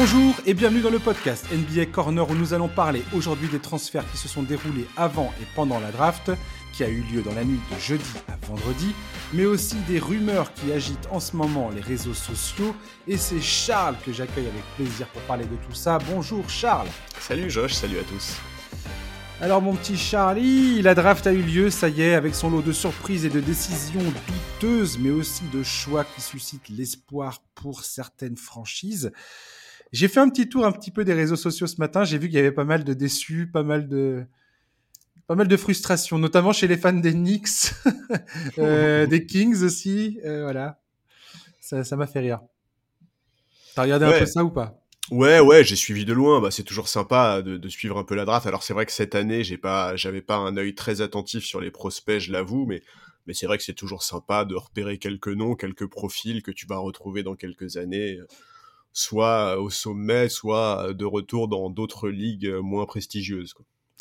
Bonjour et bienvenue dans le podcast NBA Corner où nous allons parler aujourd'hui des transferts qui se sont déroulés avant et pendant la draft, qui a eu lieu dans la nuit de jeudi à vendredi, mais aussi des rumeurs qui agitent en ce moment les réseaux sociaux. Et c'est Charles que j'accueille avec plaisir pour parler de tout ça. Bonjour Charles. Salut Josh, salut à tous. Alors mon petit Charlie, la draft a eu lieu, ça y est, avec son lot de surprises et de décisions douteuses, mais aussi de choix qui suscitent l'espoir pour certaines franchises. J'ai fait un petit tour un petit peu des réseaux sociaux ce matin. J'ai vu qu'il y avait pas mal de déçus, pas mal de pas mal de frustration, notamment chez les fans des Knicks, euh, des Kings aussi. Euh, voilà, ça m'a fait rire. T'as regardé un peu ça ou pas? Ouais, ouais, j'ai suivi de loin. Bah, c'est toujours sympa de, de, suivre un peu la draft. Alors c'est vrai que cette année, j'ai pas, j'avais pas un œil très attentif sur les prospects, je l'avoue, mais mais c'est vrai que c'est toujours sympa de repérer quelques noms, quelques profils que tu vas retrouver dans quelques années soit au sommet, soit de retour dans d'autres ligues moins prestigieuses.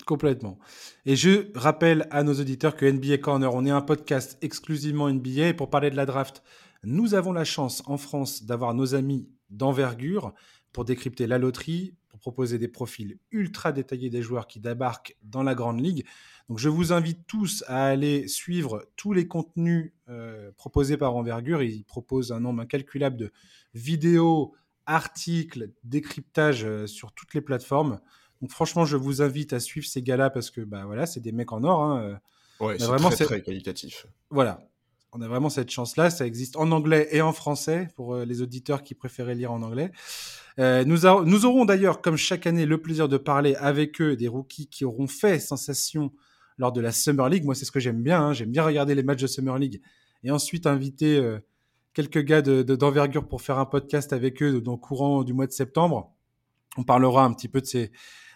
Complètement. Et je rappelle à nos auditeurs que NBA Corner, on est un podcast exclusivement NBA. Et pour parler de la draft, nous avons la chance en France d'avoir nos amis d'envergure pour décrypter la loterie, pour proposer des profils ultra détaillés des joueurs qui débarquent dans la grande ligue. Donc je vous invite tous à aller suivre tous les contenus euh, proposés par Envergure. Ils proposent un nombre incalculable de vidéos, articles, décryptage euh, sur toutes les plateformes. Donc franchement, je vous invite à suivre ces gars-là parce que bah voilà, c'est des mecs en or. Hein. Euh. Ouais, c'est vraiment très, très qualitatif. Voilà, on a vraiment cette chance-là. Ça existe en anglais et en français pour euh, les auditeurs qui préféraient lire en anglais. nous, nous, aurons d'ailleurs, comme chaque année, le plaisir de parler avec eux des rookies qui auront fait sensation lors de la Summer League. Moi, c'est ce que j'aime bien. Hein. J'aime bien regarder les matchs de Summer League et ensuite inviter quelques gars d'envergure de, pour faire un podcast avec eux dans le courant du mois de septembre. On parlera un petit peu de ces,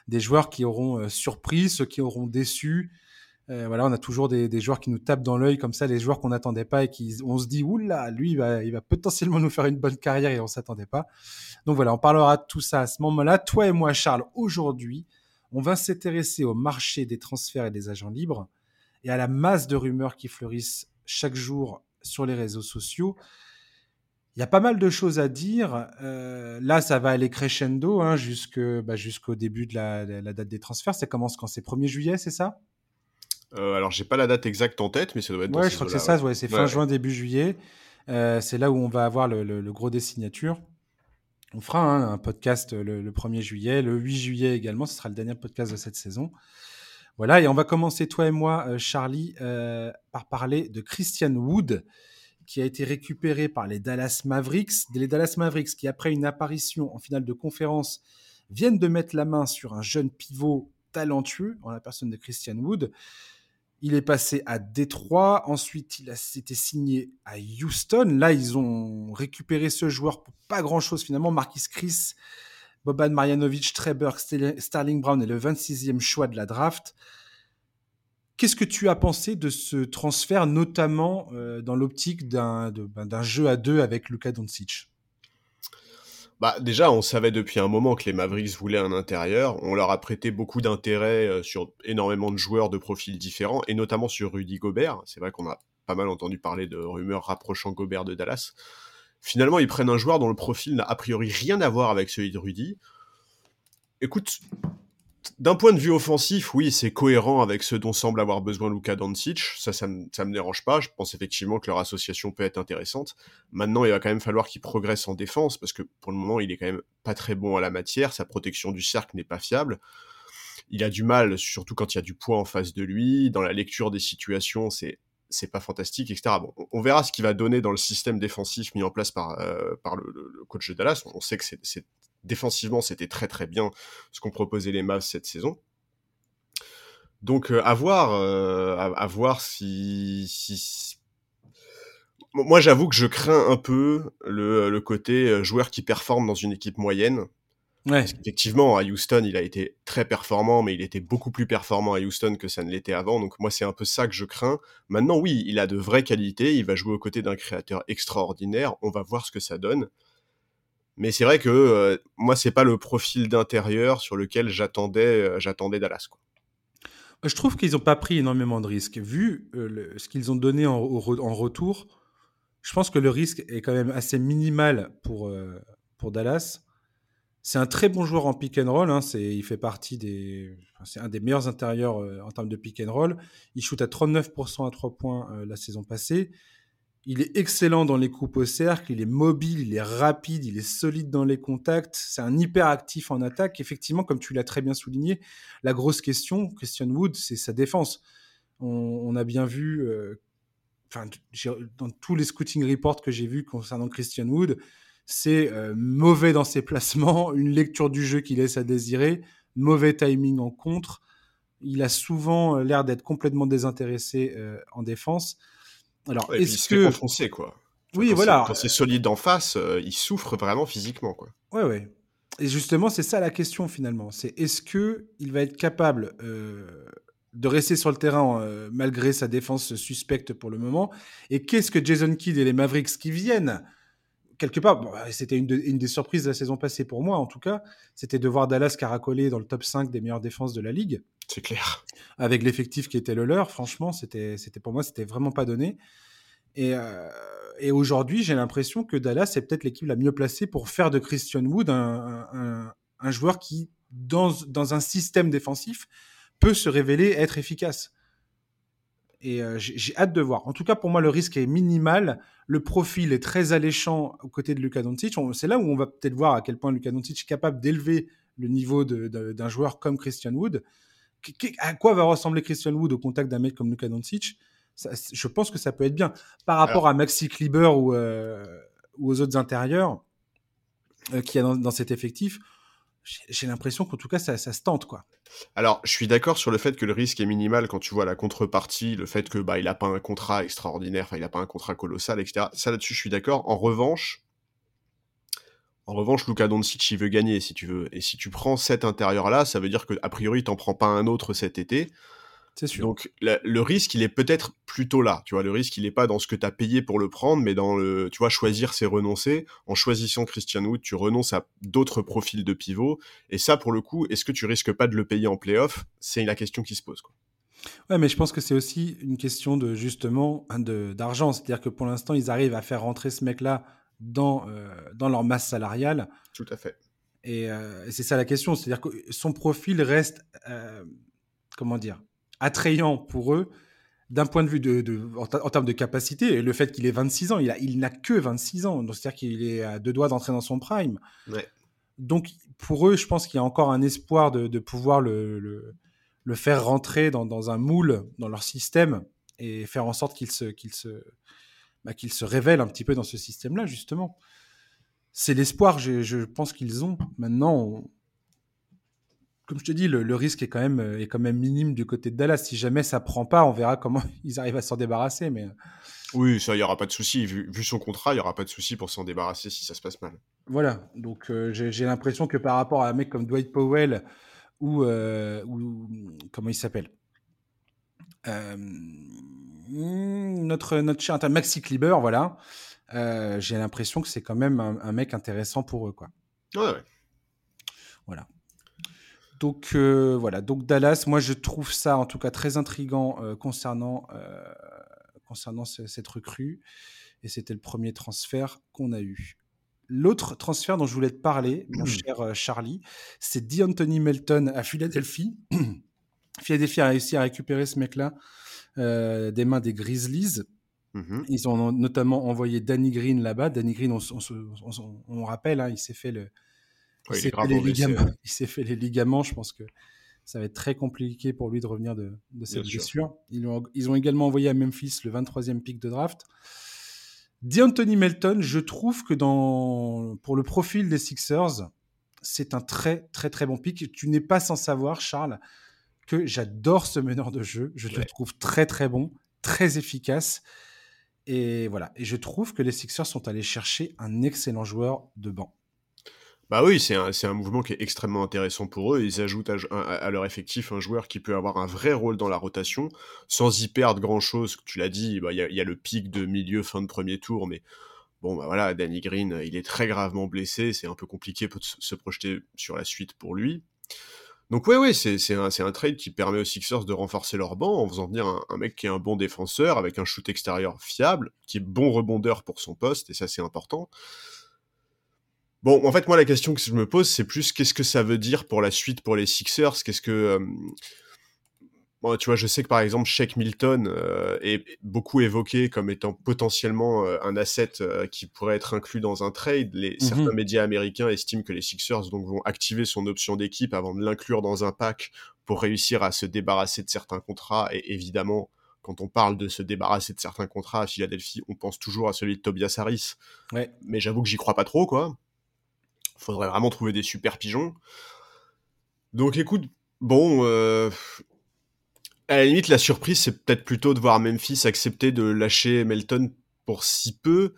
des joueurs qui auront euh, surpris, ceux qui auront déçu. Euh, voilà, on a toujours des, joueurs qui nous tapent dans l'œil comme ça, les joueurs qu'on n'attendait pas et qui on se dit oula, lui il va, il va potentiellement nous faire une bonne carrière et on s'attendait pas. Donc voilà, on parlera de tout ça à ce moment-là. Toi et moi, Charles, aujourd'hui, on va s'intéresser au marché des transferts et des agents libres et à la masse de rumeurs qui fleurissent chaque jour sur les réseaux sociaux. Il y a pas mal de choses à dire. Euh, là, ça va aller crescendo hein, bah, jusqu'au début de la, date des transferts. Ça commence quand? C'est 1er juillet, c'est ça? Euh, Alors, j'ai pas la date exacte en tête, mais ça doit être. Ouais, je crois que c'est ça. Ouais, c'est fin juin, début juillet. Euh, c'est là où on va avoir le, gros des signatures. On fera hein, un podcast le, 1er juillet, le 8 juillet également. Ce sera le dernier podcast de cette saison. Voilà, et on va commencer, toi et moi, euh, Charlie, par parler de Christian Wood qui a été récupéré par les Dallas Mavericks. Les Dallas Mavericks qui, après une apparition en finale de conférence, viennent de mettre la main sur un jeune pivot talentueux, en la personne de Christian Wood. Il est passé à Détroit, ensuite il a été signé à Houston. Là, ils ont récupéré ce joueur pour pas grand-chose finalement. Marquis Chris, Boban Marjanovic, Treberg, Starling Brown est le 26e choix de la draft. Qu'est-ce que tu as pensé de ce transfert, notamment euh, dans l'optique d'un ben, jeu à deux avec Luka Doncic? Bah, déjà, on savait depuis un moment que les Mavericks voulaient un intérieur. On leur a prêté beaucoup d'intérêt euh, sur énormément de joueurs de profils différents, et notamment sur Rudy Gobert. C'est vrai qu'on a pas mal entendu parler de rumeurs rapprochant Gobert de Dallas. Finalement, ils prennent un joueur dont le profil n'a a priori rien à voir avec celui de Rudy. Écoute, d'un point de vue offensif, oui, c'est cohérent avec ce dont semble avoir besoin Luka Doncic. Ça, ça me, me dérange pas. Je pense effectivement que leur association peut être intéressante. Maintenant, il va quand même falloir qu'il progresse en défense parce que pour le moment, il est quand même pas très bon à la matière. Sa protection du cercle n'est pas fiable. Il a du mal, surtout quand il y a du poids en face de lui. Dans la lecture des situations, c'est c'est pas fantastique, etc. Bon, on verra ce qu'il va donner dans le système défensif mis en place par, euh, par le, coach de Dallas. On sait que c'est défensivement, c'était très très bien ce qu'ont proposé les Mavs cette saison. Donc euh, à voir, euh, à, voir si, moi j'avoue que je crains un peu le, le, côté joueur qui performe dans une équipe moyenne. Ouais. Parce qu'effectivement, à Houston, il a été très performant, mais il était beaucoup plus performant à Houston que ça ne l'était avant. Donc moi, c'est un peu ça que je crains. Maintenant, oui, il a de vraies qualités. Il va jouer aux côtés d'un créateur extraordinaire. On va voir ce que ça donne. Mais c'est vrai que euh, moi, c'est pas le profil d'intérieur sur lequel j'attendais, euh, j'attendais Dallas. Quoi. Je trouve qu'ils n'ont pas pris énormément de risques. Vu euh, ce qu'ils ont donné en, en, retour, je pense que le risque est quand même assez minimal pour, pour Dallas. C'est un très bon joueur en pick and roll. Hein. C'est, il fait partie des. C'est un des meilleurs intérieurs euh, en termes de pick and roll. Il shoot à 39% à 3 points euh, la saison passée. Il est excellent dans les coupes au cercle. Il est mobile, il est rapide, il est solide dans les contacts. C'est un hyper actif en attaque. Effectivement, comme tu l'as très bien souligné, la grosse question, Christian Wood, c'est sa défense. On, a bien vu. Euh, dans tous les scouting reports que j'ai vus concernant Christian Wood, c'est euh, mauvais dans ses placements, une lecture du jeu qui laisse à désirer, mauvais timing en contre. Il a souvent euh, l'air d'être complètement désintéressé euh, en défense. Alors, est-ce que enfoncer quoi Oui, voilà. Quand c'est solide en face, il souffre vraiment physiquement quoi. Ouais, ouais. Et justement, c'est ça la question finalement. C'est est-ce que il va être capable de rester sur le terrain malgré sa défense suspecte pour le moment? Et qu'est-ce que Jason Kidd et les Mavericks qui viennent? Quelque part, bah, c'était une, des surprises de la saison passée pour moi, en tout cas, c'était de voir Dallas caracoler dans le top 5 des meilleures défenses de la ligue. C'est clair. Avec l'effectif qui était le leur, franchement, c'était, c'était pour moi, c'était vraiment pas donné. Et, euh, et aujourd'hui, j'ai l'impression que Dallas est peut-être l'équipe la mieux placée pour faire de Christian Wood un, un, joueur qui, dans, dans un système défensif, peut se révéler être efficace. Et euh, j'ai hâte de voir. En tout cas, pour moi, le risque est minimal. Le profil est très alléchant aux côtés de Luka Doncic. C'est là où on va peut-être voir à quel point Luka Doncic est capable d'élever le niveau d'un joueur comme Christian Wood. À quoi va ressembler Christian Wood au contact d'un mec comme Luka Doncic? Je pense que ça peut être bien. Par rapport à Maxi Kleber ou, euh, ou, aux autres intérieurs euh, qu'il y a dans, dans, cet effectif, j'ai l'impression qu'en tout cas, ça, se tente, quoi. Alors, je suis d'accord sur le fait que le risque est minimal quand tu vois la contrepartie, le fait que bah il a pas un contrat extraordinaire, enfin il a pas un contrat colossal, etc. Ça là-dessus, je suis d'accord. En revanche, en revanche, Luka Doncic, il veut gagner, si tu veux. Et si tu prends cet intérieur-là, ça veut dire que a priori, t'en prends pas un autre cet été. C'est sûr. Donc le risque, il est peut-être plutôt là. Tu vois, le risque, il n'est pas dans ce que tu as payé pour le prendre, mais dans le, tu vois, choisir, c'est renoncer. En choisissant Christian Wood, tu renonces à d'autres profils de pivot. Et ça, pour le coup, est-ce que tu risques pas de le payer en playoff? C'est la question qui se pose. Quoi. Ouais, mais je pense que c'est aussi une question de justement d'argent. C'est-à-dire que pour l'instant, ils arrivent à faire rentrer ce mec-là dans, euh, dans leur masse salariale. Tout à fait. Et, euh, c'est ça la question. C'est-à-dire que son profil reste, euh, comment dire, attrayant pour eux d'un point de vue de, en, termes de capacité. Et le fait qu'il ait 26 ans, il, a, il n'a que 26 ans. C'est-à-dire qu'il est à deux doigts d'entrer dans son prime. Donc, pour eux, je pense qu'il y a encore un espoir de, pouvoir le, le, faire rentrer dans, dans, un moule, dans leur système, et faire en sorte qu'il se, qu'il se, bah, qu'il se révèle un petit peu dans ce système-là, justement. C'est l'espoir, je, je pense qu'ils ont. Maintenant, comme je te dis, le, risque est quand, même, euh, est quand même minime du côté de Dallas. Si jamais ça prend pas, on verra comment ils arrivent à s'en débarrasser. Mais... Euh. Oui, ça, il n'y aura pas de souci. Vu, son contrat, il n'y aura pas de souci pour s'en débarrasser si ça se passe mal. Voilà. Donc, euh, j'ai l'impression que par rapport à un mec comme Dwight Powell ou, ou comment il s'appelle notre, notre chien, Maxi Kleber, voilà. j'ai l'impression que c'est quand même un, mec intéressant pour eux. Quoi. Ouais, ouais. Voilà. Donc euh, voilà, donc Dallas, moi je trouve ça en tout cas très intrigant euh, concernant, euh, concernant cette recrue. Et c'était le premier transfert qu'on a eu. L'autre transfert dont je voulais te parler, mon cher Charlie, c'est D'Anthony Melton à Philadelphie. Philadelphie a réussi à récupérer ce mec-là des mains des Grizzlies. Mm-hmm. Ils ont notamment envoyé Danny Green là-bas. Danny Green, on, rappelle, hein, il s'est fait le, il s'est fait, les ligaments. Je pense que ça va être très compliqué pour lui de revenir de, cette blessure. Ils ont, ils ont, également envoyé à Memphis le 23e pick de draft. D'Anthony Melton, je trouve que dans, pour le profil des Sixers, c'est un très très très bon pick. Tu n'es pas sans savoir, Charles, que j'adore ce meneur de jeu. Je le trouve très très bon, très efficace. Et voilà. Et je trouve que les Sixers sont allés chercher un excellent joueur de banc. Bah oui, c'est un, mouvement qui est extrêmement intéressant pour eux. Ils ajoutent à, leur effectif un joueur qui peut avoir un vrai rôle dans la rotation, sans y perdre grand-chose. Tu l'as dit, bah, il y, a le pic de milieu, fin de premier tour, mais bon, bah voilà, Danny Green, il est très gravement blessé, c'est un peu compliqué de se projeter sur la suite pour lui. Donc ouais, ouais, c'est un, un, trade qui permet aux Sixers de renforcer leur banc en faisant venir un, un, mec qui est un bon défenseur, avec un shoot extérieur fiable, qui est bon rebondeur pour son poste, et ça c'est important. Bon, en fait, moi, la question que je me pose, c'est plus qu'est-ce que ça veut dire pour la suite pour les Sixers? Qu'est-ce que. Euh, bon, tu vois, je sais que par exemple, Shake Milton euh, est beaucoup évoqué comme étant potentiellement euh, un asset qui pourrait être inclus dans un trade. Les, Mhm. Certains médias américains estiment que les Sixers donc, vont activer son option d'équipe avant de l'inclure dans un pack pour réussir à se débarrasser de certains contrats. Et évidemment, quand on parle de se débarrasser de certains contrats à Philadelphie, on pense toujours à celui de Tobias Harris. Ouais. Mais j'avoue que j'y crois pas trop, quoi. Faudrait vraiment trouver des super pigeons. Donc écoute, bon, euh, à la limite, la surprise, c'est peut-être plutôt de voir Memphis accepter de lâcher Melton pour si peu.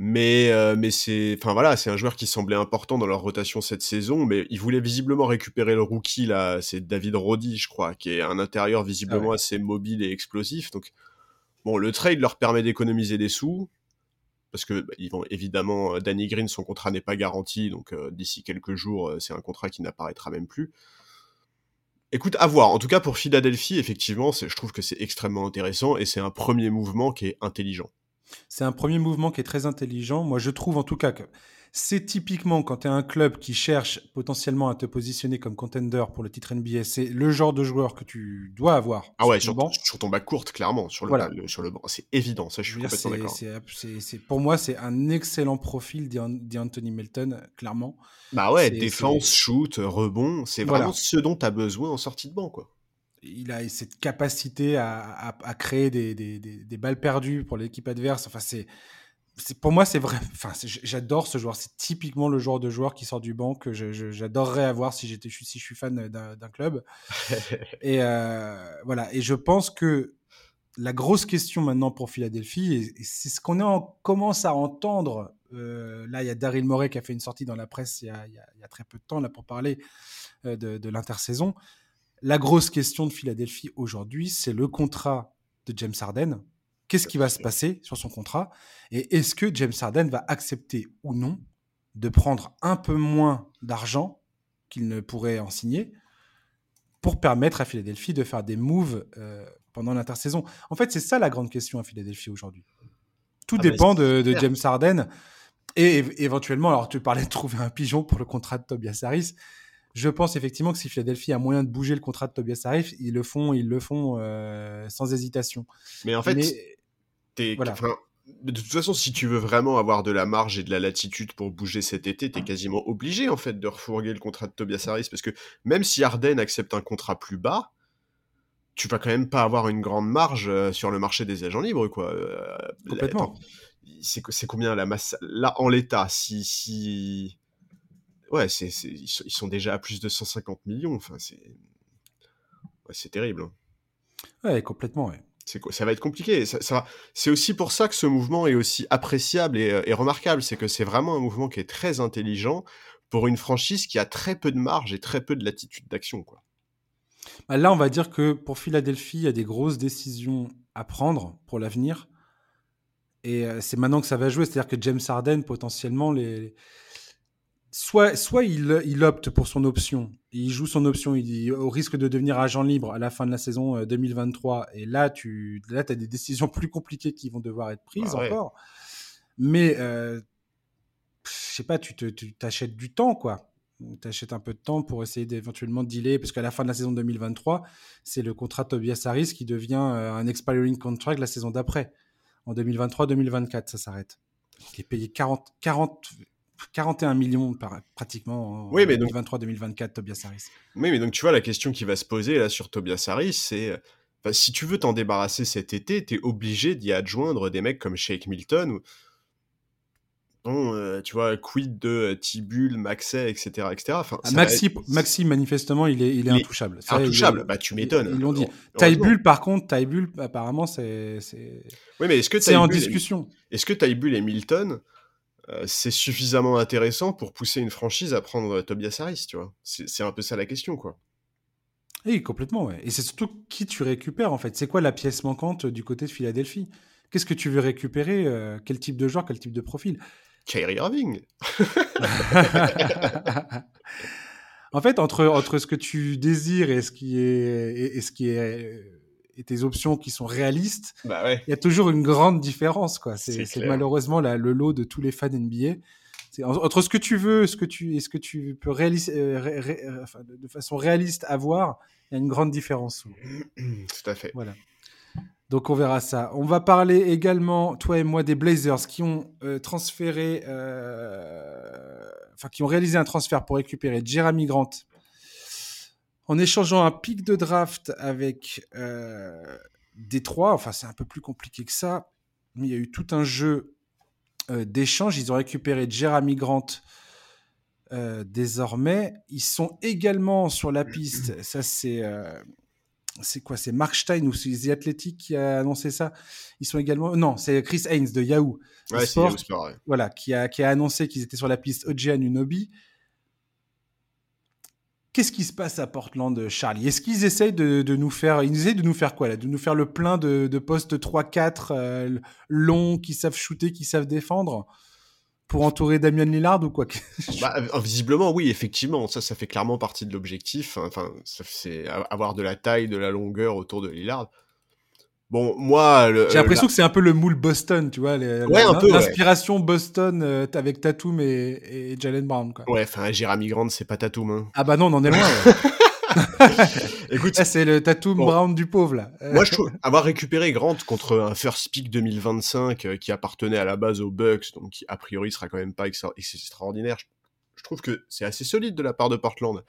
Mais, euh, mais c'est, enfin voilà, c'est un joueur qui semblait important dans leur rotation cette saison, mais il voulait visiblement récupérer le rookie là, c'est David Roddy, je crois, qui est un intérieur visiblement Ah ouais. assez mobile et explosif. Donc bon, le trade leur permet d'économiser des sous parce que bah, vont évidemment euh, Danny Green, son contrat n'est pas garanti, donc euh, d'ici quelques jours, euh, c'est un contrat qui n'apparaîtra même plus. Écoute, à voir. En tout cas, pour Philadelphie, effectivement, je trouve que c'est extrêmement intéressant et c'est un premier mouvement qui est intelligent. C'est un premier mouvement qui est très intelligent. Moi, je trouve en tout cas que c'est typiquement quand tu es un club qui cherche potentiellement à te positionner comme contender pour le titre NBA, c'est le genre de joueur que tu dois avoir. Ah ouais, ton sur, banc. sur ton bac courte, clairement, sur le, Voilà. le- sur le banc. C'est évident, ça, je suis complètement d'accord. pour moi, c'est un excellent profil d'An- d'Anthony Melton, clairement. Bah ouais, défense, shoot, rebond, c'est Voilà. vraiment ce dont tu as besoin en sortie de banc, quoi. Il a cette capacité à, à- à créer des, des- des- des balles perdues pour l'équipe adverse. Enfin, c'est- pour moi, c'est vrai. Enfin, j'adore ce joueur. C'est typiquement le genre de joueur qui sort du banc que j'adorerais avoir si j'étais, si je suis fan d'un, club. Et euh, voilà. Et je pense que la grosse question maintenant pour Philadelphie, et, c'est ce qu'on en- commence à entendre. euh, là, il y a Daryl Morey qui a fait une sortie dans la presse il y a, il y a- il y a très peu de temps là pour parler euh, de, de l'intersaison. La grosse question de Philadelphie aujourd'hui, c'est le contrat de James Harden. Qu'est-ce qui va se passer sur son contrat Et est-ce que James Harden va accepter ou non de prendre un peu moins d'argent qu'il ne pourrait en signer pour permettre à Philadelphie de faire des moves euh, pendant l'intersaison? En fait, c'est ça la grande question à Philadelphie aujourd'hui. Tout Ah dépend de. James Harden. Et éve- éventuellement, alors tu parlais de trouver un pigeon pour le contrat de Tobias Harris. Je pense effectivement que si Philadelphie a moyen de bouger le contrat de Tobias Harris, ils le font, ils le font euh, sans hésitation. Mais en fait, Mais Voilà. de toute façon, si tu veux vraiment avoir de la marge et de la latitude pour bouger cet été, t'es quasiment obligé en fait de refourguer le contrat de Tobias Harris parce que même si Harden accepte un contrat plus bas, tu vas quand même pas avoir une grande marge euh, sur le marché des agents libres, quoi. Euh, complètement. c'est combien la masse là en l'état si si ouais c'est c'est- ils sont, déjà à plus de 150 millions enfin c'est ouais, c'est terrible hein. Ouais, complètement. Ouais. Ça va être compliqué c'est aussi pour ça que ce mouvement est aussi appréciable et, euh, et remarquable c'est que c'est vraiment un mouvement qui est très intelligent pour une franchise qui a très peu de marge et très peu de latitude d'action Bah, Là, on va dire que pour Philadelphie, il y a des grosses décisions à prendre pour l'avenir. Et euh, c'est maintenant que ça va jouer. C'est-à-dire que James Harden, potentiellement, soit, soit il, il opte pour son option, il joue son option, il dit, au risque de devenir agent libre à la fin de la saison euh, 2023. Et là, tu là, as des décisions plus compliquées qui vont devoir être prises Bah ouais. encore. Mais, euh, je sais pas, tu te- tu t'achètes du temps, quoi. Tu achètes un peu de temps pour essayer d'éventuellement dealer, parce qu'à la fin de la saison 2023, c'est le contrat Tobias Harris qui devient euh, un expiring contract la saison d'après. En 2023-2024, ça s'arrête. Il est payé 40, 40, 41 millions par, pratiquement en Oui, mais donc- 2023-2024, Tobias Harris. Oui, mais donc tu vois, la question qui va se poser là sur Tobias Harris, c'est euh, enfin, si tu veux t'en débarrasser cet été, t'es obligé d'y adjoindre des mecs comme Shake Milton. Ou... Bon, euh, tu vois, quid de euh, Tibul, Maxey, etc. etc. Enfin, Ah, va Maxi, Maxi, manifestement, il est, il est intouchable. Ça, il est- Intouchable, bah tu m'étonnes. Ils l'ont dit. Taibul, par contre, Taibul, apparemment, c'est c'est- Oui, mais est-ce que c'est en discussion. Est-ce que Taibul et Milton, euh, c'est suffisamment intéressant pour pousser une franchise à prendre Tobias Harris, tu vois? C'est c'est un peu ça la question, quoi. Oui, complètement, ouais. Et c'est surtout qui tu récupères, en fait? C'est quoi la pièce manquante du côté de Philadelphie? Qu'est-ce que tu veux récupérer euh, Quel type de joueur Quel type de profil? Kyrie Irving. En fait, entre, entre ce que tu désires et ce qui est, et, et ce qui est et tes options qui sont réalistes, Bah ouais. il y a toujours une grande différence, quoi. C'est malheureusement la- le lot de tous les fans NBA. entre ce que tu veux, ce que tu, et ce que tu peux réaliser, euh, de façon réaliste avoir, il y a une grande différence. Tout à fait. Voilà. Donc on verra ça. On va parler également, toi et moi, des Blazers qui ont euh, transféré, euh, enfin qui ont réalisé un transfert pour récupérer Jeremy Grant en échangeant un pic de draft avec euh, Détroit. Enfin c'est un peu plus compliqué que ça, mais il y a eu tout un jeu euh, d'échange. Ils ont récupéré Jeremy Grant. désormais, ils sont également sur la piste. Ça, c'est c'est quoi? C'est Mark Stein ou c'est The Athletic qui a annoncé ça? Ils sont également. Non, c'est Chris Haynes de Yahoo. Ouais, Sport, Sport, Voilà, qui a, qui a annoncé qu'ils étaient sur la piste OJ Anunobi. Qu'est-ce qui se passe à Portland, Charlie? Est-ce qu'ils essayent de, nous faire. Ils de nous faire quoi là? De nous faire le plein de, de postes 3-4 euh, longs, qui savent shooter, qui savent défendre? Pour entourer Damien Lillard ou quoi? Bah, euh, Visiblement, oui, effectivement. Ça, ça fait clairement partie de l'objectif. Enfin, c'est avoir de la taille, de la longueur autour de Lillard. Bon, moi, j'ai l'impression que c'est un peu le moule Boston, tu vois, l'inspiration Boston euh, avec Tatum et, et, Jalen Brown, quoi. Ouais, enfin, Jeremy Grant, c'est pas Tatum. Hein. Ah bah non, on en est loin. Écoute, c'est le Tatum Brown du pauvre là. Moi, je trouve avoir récupéré Grant contre un first pick 2025 euh, qui appartenait à la base aux Bucks, donc qui a priori sera quand même pas extraordinaire. Je, trouve que c'est assez solide de la part de Portland.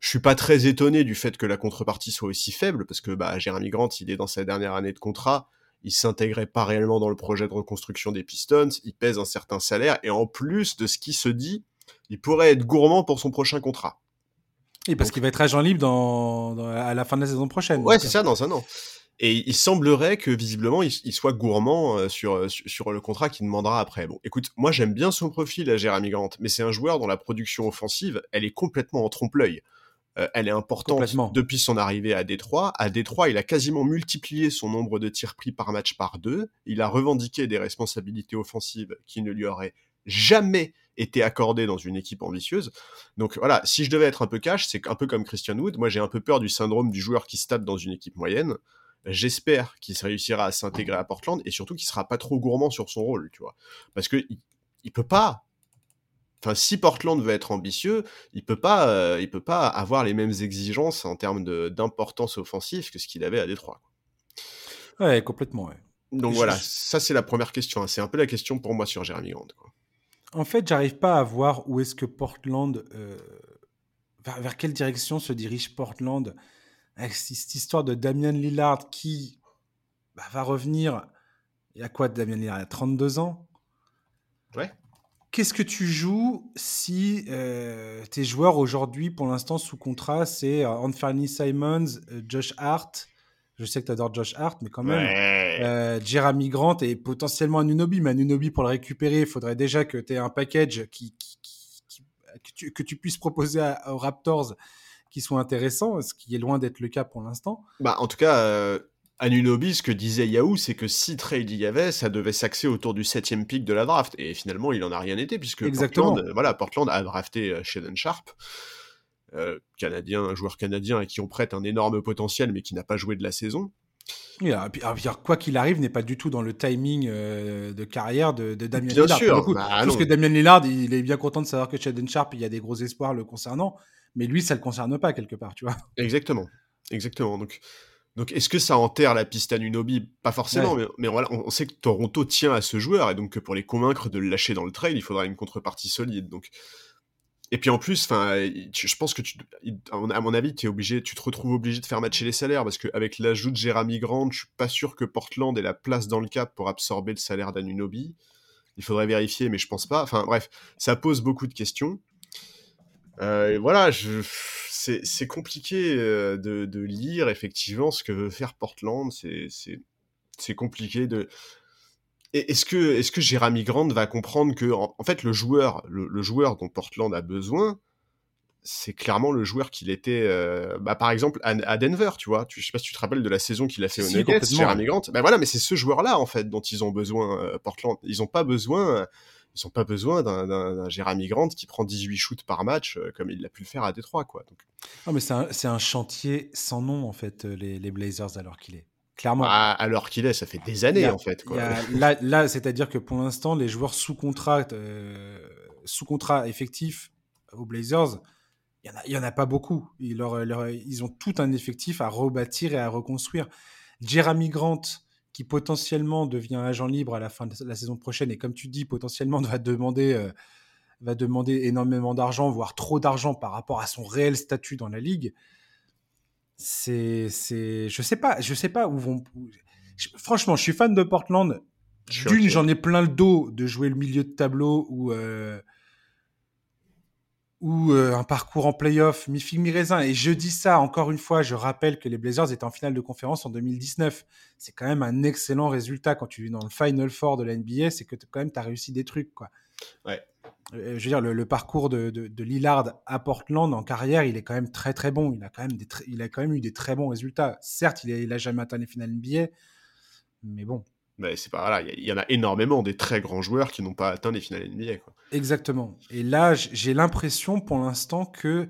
Je suis pas très étonné du fait que la contrepartie soit aussi faible parce que bah Jeremy Grant, il est dans sa dernière année de contrat, il s'intégrait pas réellement dans le projet de reconstruction des Pistons, il pèse un certain salaire et en plus de ce qui se dit, il pourrait être gourmand pour son prochain contrat. Et parce qu'il va être agent libre dans, à la fin de la saison prochaine. Ouais, c'est ça, dans un an. Et il semblerait que visiblement il, soit gourmand euh, sur, sur, le contrat qu'il demandera après. Bon, écoute, moi j'aime bien son profil à Jérémy Grant, mais c'est un joueur dont la production offensive, elle est complètement en trompe-l'œil. Euh, elle est importante depuis son arrivée à Détroit. À Détroit, il a quasiment multiplié son nombre de tirs pris par match par deux. Il a revendiqué des responsabilités offensives qui ne lui auraient jamais été accordé dans une équipe ambitieuse. Donc voilà, si je devais être un peu cash, c'est un peu comme Christian Wood. Moi, j'ai un peu peur du syndrome du joueur qui se tape dans une équipe moyenne. J'espère qu'il réussira à s'intégrer à Portland et surtout qu'il sera pas trop gourmand sur son rôle, tu vois. Parce que il, peut pas. Enfin, si Portland veut être ambitieux, il peut pas, euh, il peut pas avoir les mêmes exigences en termes d'importance offensive que ce qu'il avait à Détroit. Ouais, complètement, ouais. Donc voilà, ça c'est la première question. Hein. C'est un peu la question pour moi sur Jeremy Grant. Quoi. En fait, j'arrive pas à voir où est-ce que Portland, euh, vers, quelle direction se dirige Portland avec cette histoire de Damian Lillard qui bah, va revenir. Il y a quoi de Damian Lillard? Il a 32 ans? Ouais. Qu'est-ce que tu joues si euh, tes joueurs aujourd'hui, pour l'instant sous contrat, c'est euh, Anthony Simons, Josh Hart, je sais que tu adores Josh Hart, mais quand même. Euh, Jeremy Grant et potentiellement un Unobi. Mais un Unobi, pour le récupérer, il faudrait déjà que tu aies un package qui, que, tu, puisses proposer aux Raptors qui soit intéressant, ce qui est loin d'être le cas pour l'instant. Bah, en tout cas, euh, Anunobi, ce que disait Yahoo, c'est que si trade il y avait, ça devait s'axer autour du septième pick de la draft. Et finalement, il en a rien été, puisque Portland, voilà, Portland a drafté euh, Shaden Sharp. Euh, canadien, un joueur canadien à qui on prête un énorme potentiel mais qui n'a pas joué de la saison. Oui, quoi qu'il arrive, n'est pas du tout dans le timing euh, de carrière de, Damien bien Lillard. Sûr, bah, parce que Damien Lillard, il est bien content de savoir que Shaden Sharp, il y a des gros espoirs le concernant, mais lui, ça le concerne pas quelque part, tu vois. Exactement, exactement. Donc, donc est-ce que ça enterre la piste à Nunobi? Pas forcément, mais, voilà, on, sait que Toronto tient à ce joueur et donc que pour les convaincre de le lâcher dans le trade, il faudra une contrepartie solide. Donc et puis en plus, enfin, je pense que tu, à mon avis, es obligé, tu te retrouves obligé de faire matcher les salaires parce qu'avec l'ajout de Jeremy Grant, je suis pas sûr que Portland ait la place dans le cap pour absorber le salaire d'Anunobi. Il faudrait vérifier, mais je pense pas. Enfin bref, ça pose beaucoup de questions. Euh, voilà, c'est compliqué euh, de, de, lire effectivement ce que veut faire Portland. C'est compliqué de est-ce que, que Jeremy Grant va comprendre que, en, fait, le joueur, le, joueur dont Portland a besoin, c'est clairement le joueur qu'il était, euh, bah, par exemple, à, Denver, tu vois. Tu, je sais pas si tu te rappelles de la saison qu'il a fait au Nuggets, Jeremy Grant. Ben voilà, mais c'est ce joueur-là, en fait, dont ils ont besoin, euh, Portland. Ils ont pas besoin, ils ont pas besoin d'un Jeremy Grant qui prend 18 shoots par match, euh, comme il l'a pu le faire à Détroit, quoi. Donc... Non, mais c'est un, chantier sans nom, en fait, les, les Blazers, alors qu'il est. Clairement. alors qu'il est, ça fait des années en fait. là, là c'est-à-dire que pour l'instant, les joueurs sous contrat, euh, sous contrat effectif aux Blazers, il n'y en, a pas beaucoup. Ils, ils, ont tout un effectif à rebâtir et à reconstruire. Jeremy Grant, qui potentiellement devient agent libre à la fin de la saison prochaine, et comme tu dis, potentiellement va demander, euh, va demander énormément d'argent, voire trop d'argent par rapport à son réel statut dans la ligue. C'est, c'est, je sais pas, je sais pas où vont. franchement, je suis fan de Portland. D'une, j'en ai plein le dos de jouer le milieu de tableau ou euh, ou euh, un parcours en playoff, mi figue mi raisin. Et je dis ça encore une fois, je rappelle que les Blazers étaient en finale de conférence en 2019. C'est quand même un excellent résultat quand tu es dans le Final Four de la NBA, c'est que quand même tu as réussi des trucs. Quoi. Ouais. Euh, je veux dire, le, parcours de, de, Lillard à Portland en carrière, il est quand même très très bon. Il a quand même, des il a quand même eu des très bons résultats. Certes, il n'a jamais atteint les finales NBA, mais bon, mais c'est pas voilà, il y, en a énormément des très grands joueurs qui n'ont pas atteint les finales NBA. Quoi. Exactement. Et là, j'ai l'impression pour l'instant que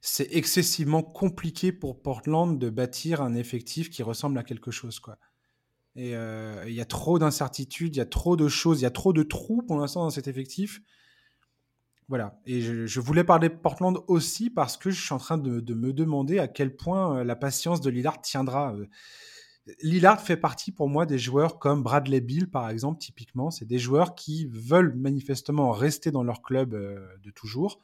c'est excessivement compliqué pour Portland de bâtir un effectif qui ressemble à quelque chose, quoi. Et euh, il y a trop d'incertitudes, il y a trop de choses, il y a trop de trous pour l'instant dans cet effectif. Voilà. Et je, voulais parler de Portland aussi parce que je suis en train de, de me demander à quel point euh, la patience de Lillard tiendra. Euh, Lillard fait partie pour moi des joueurs comme Bradley Bill, par exemple, typiquement. C'est des joueurs qui veulent manifestement rester dans leur club euh, de toujours.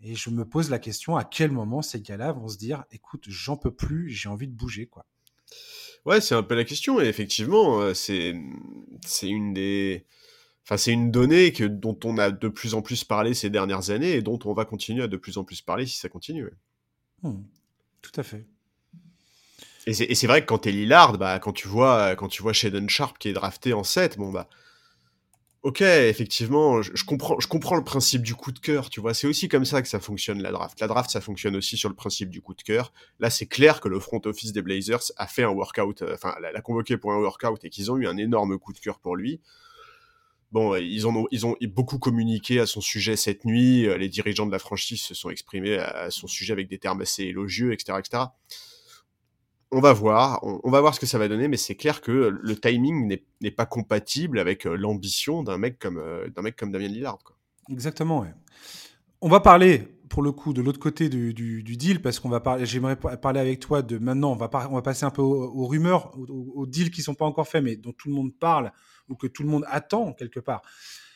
Et je me pose la question à quel moment ces gars-là vont se dire écoute, j'en peux plus, j'ai envie de bouger. quoi. Ouais, c'est un peu la question. Et effectivement, euh, c'est une des. Enfin, c'est une donnée que, dont on a de plus en plus parlé ces dernières années et dont on va continuer à de plus en plus parler si ça continue. Hmm, tout à fait. Et c'est vrai que quand t'es Lillard, bah, quand tu vois, quand tu vois Shaden Sharp qui est drafté en 7, bon bah, ok, effectivement, je, comprends, je comprends le principe du coup de cœur, tu vois. C'est aussi comme ça que ça fonctionne la draft. La draft, ça fonctionne aussi sur le principe du coup de cœur. Là, c'est clair que le front office des Blazers a fait un workout, euh, enfin, l'a convoqué pour un workout et qu'ils ont eu un énorme coup de cœur pour lui. Bon, ils, ont, ils ont beaucoup communiqué à son sujet cette nuit. Euh, les dirigeants de la franchise se sont exprimés à son sujet avec des termes assez élogieux, etc., etc on va voir, on, va voir ce que ça va donner, mais c'est clair que le timing n'est pas compatible avec euh, l'ambition d'un mec comme euh, d'un mec comme Damien Lillard. Exactement. On va parler pour le coup de l'autre côté du, deal parce qu'on va parler. J'aimerais parler avec toi de maintenant. On va, on va passer un peu aux, rumeurs, aux, deals qui sont pas encore faits, mais dont tout le monde parle ou que tout le monde attend quelque part.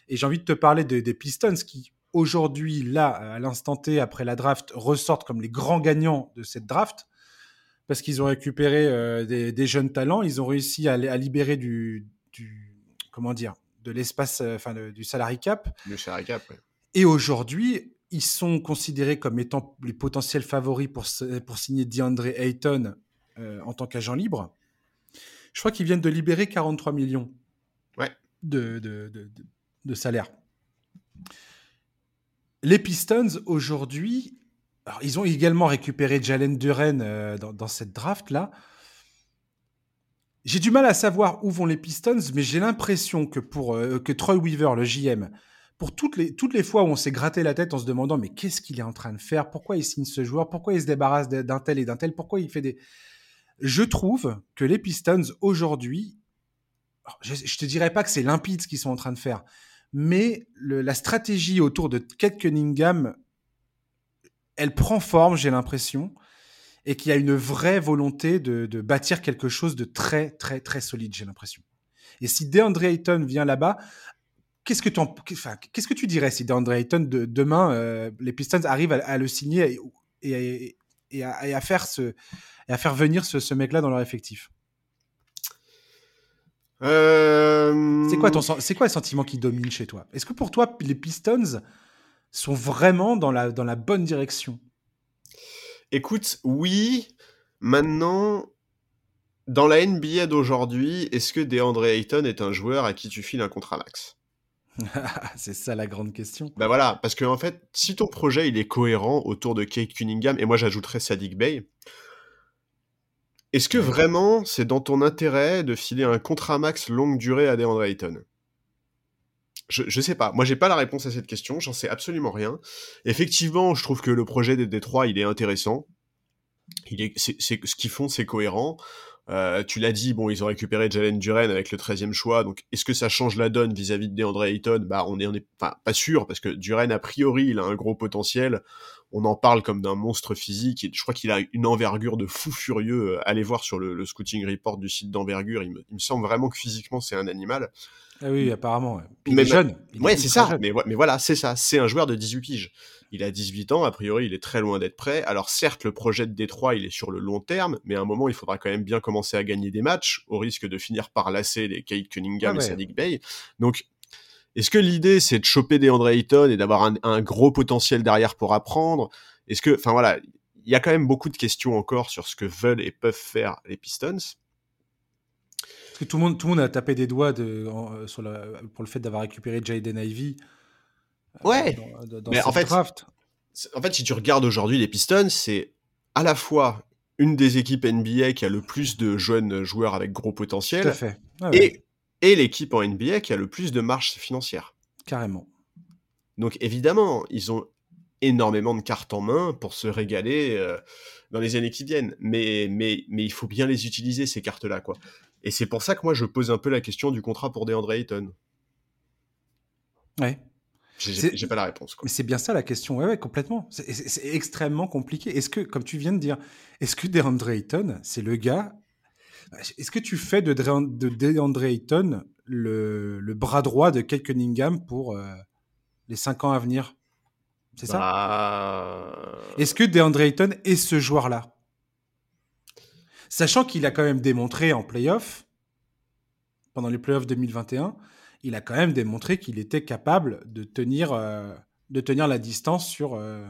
Et j'ai envie de te parler des Pistons qui aujourd'hui, là, à l'instant T, après la draft, ressortent comme les grands gagnants de cette draft parce qu'ils ont récupéré euh, des, jeunes talents. Ils ont réussi à, libérer du, comment dire, de l'espace, euh, enfin du salary cap. Le salary cap. Et aujourd'hui, ils sont considérés comme étant les potentiels favoris pour, pour signer DeAndre Ayton euh, en tant qu'agent libre. Je crois qu'ils viennent de libérer 43 millions ouais. de, de, de salaire. Les Pistons, aujourd'hui, ils ont également récupéré Jalen Duren euh, dans, cette draft-là. J'ai du mal à savoir où vont les Pistons, mais j'ai l'impression que pour euh, que Troy Weaver, le JM, pour toutes les, toutes les fois où on s'est gratté la tête en se demandant mais qu'est-ce qu'il est en train de faire? Pourquoi il signe ce joueur? Pourquoi il se débarrasse d'un tel et d'un tel? Pourquoi il fait des... Je trouve que les Pistons, aujourd'hui, je, ne te dirais pas que c'est limpide ce qu'ils sont en train de faire, mais la stratégie autour de Kate Cunningham elle prend forme, j'ai l'impression, et qu'il y a une vraie volonté de, bâtir quelque chose de très, très, très solide, j'ai l'impression. Et si DeAndre Ayton vient là-bas, qu'est-ce que, qu'est-ce que tu dirais si DeAndre Ayton, de, demain, euh, les Pistons arrivent à, le signer et, à, faire, ce, à faire venir ce, mec-là dans leur effectif? Euh, C'est quoi, ton, c'est quoi le sentiment qui domine chez toi? Est-ce que pour toi, les Pistons sont vraiment dans la, dans la bonne direction Écoute, oui. Maintenant, dans la NBA d'aujourd'hui, est-ce que DeAndre Ayton est un joueur à qui tu files un contrat max? C'est ça la grande question. Ben voilà, parce que en fait, si ton projet il est cohérent autour de Kate Cunningham, et moi j'ajouterais Sadiq Bey, est-ce que vraiment c'est dans ton intérêt de filer un contrat max longue durée à DeAndre Ayton? Je, je sais pas. Moi, j'ai pas la réponse à cette question. J'en sais absolument rien. Effectivement, je trouve que le projet des Détroit, il est intéressant. Il est, c'est, ce qu'ils font, c'est cohérent. Euh, tu l'as dit, bon, ils ont récupéré Jalen Duren avec le 13e choix, donc est-ce que ça change la donne vis-à-vis de DeAndre Ayton? Bah, on est, on est pas, pas sûr, parce que Duren, a priori, il a un gros potentiel. On en parle comme d'un monstre physique, je crois qu'il a une envergure de fou furieux. Allez voir sur le, scouting report du site d'envergure, il me semble vraiment que physiquement, c'est un animal. Ah oui, apparemment. Ouais. il est jeune. ouais, c'est ça. Mais, mais, voilà, c'est ça. C'est un joueur de 18 piges. Il a 18 ans, a priori, il est très loin d'être prêt. Alors certes, le projet de Détroit, il est sur le long terme, mais à un moment, il faudra quand même bien commencer à gagner des matchs, au risque de finir par lasser les Kate Cunningham ah et Sadiq Bay. Donc, est-ce que l'idée, c'est de choper des Andre Ayton et d'avoir un, gros potentiel derrière pour apprendre? Est-ce que, enfin voilà, il y a quand même beaucoup de questions encore sur ce que veulent et peuvent faire les Pistons. Que tout le monde, tout le monde a tapé des doigts de, euh, sur pour le fait d'avoir récupéré Jaden Ivy euh, ouais. mais en fait, en fait, si tu regardes aujourd'hui les Pistons, c'est à la fois une des équipes NBA qui a le plus de jeunes joueurs avec gros potentiel, et, et l'équipe en NBA qui a le plus de marge financière. Carrément. Donc évidemment, ils ont énormément de cartes en main pour se régaler euh, dans les années qui viennent. Mais, mais, mais il faut bien les utiliser, ces cartes-là. quoi. Et c'est pour ça que moi, je pose un peu la question du contrat pour DeAndre Ayton. Ouais. J'ai pas la réponse. Mais c'est bien ça la question, ouais, ouais complètement. C'est extrêmement compliqué. Est-ce que, comme tu viens de dire, est-ce que DeAndre Ayton, c'est le gars Est-ce que tu fais de, de DeAndre Ayton le, le, bras droit de Kate Cunningham pour euh, les 5 ans à venir? C'est ça? Bah... Est-ce que DeAndre Ayton est ce joueur-là? Sachant qu'il a quand même démontré en playoff, pendant les playoffs 2021, il a quand même démontré qu'il était capable de tenir, euh, de tenir la distance sur. Euh,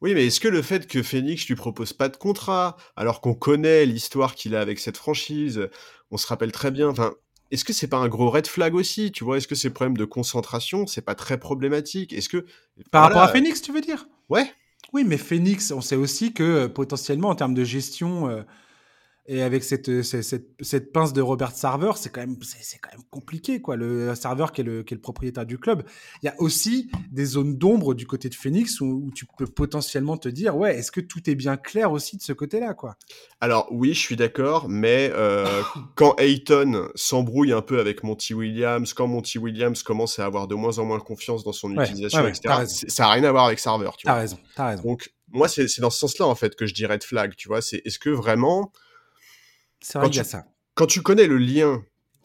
oui, mais est-ce que le fait que Phoenix lui propose pas de contrat, alors qu'on connaît l'histoire qu'il a avec cette franchise, on se rappelle très bien, enfin, est-ce que c'est pas un gros red flag aussi, tu vois? Est-ce que ces problèmes de concentration, c'est pas très problématique? Est-ce que par rapport à Phoenix, tu veux dire? Ouais. Oui, mais Phoenix, on sait aussi que euh, potentiellement en termes de gestion, et avec cette, cette, cette, pince de Robert Sarver, c'est quand, même, c'est, quand même compliqué, quoi. Le Sarver qui est le, qui est le propriétaire du club. Il y a aussi des zones d'ombre du côté de Phoenix où, tu peux potentiellement te dire, ouais, est-ce que tout est bien clair aussi de ce côté-là, quoi? Alors, oui, je suis d'accord, mais euh, quand Ayton s'embrouille un peu avec Monty Williams, quand Monty Williams commence à avoir de moins en moins confiance dans son utilisation, etc., ça n'a rien à voir avec Sarver, tu t'as raison, t'as raison. Donc, moi, c'est, c'est dans ce sens-là, en fait, que je dirais de flag, tu vois. C'est est-ce que vraiment c'est vrai qu'il y a ça. Quand tu connais le lien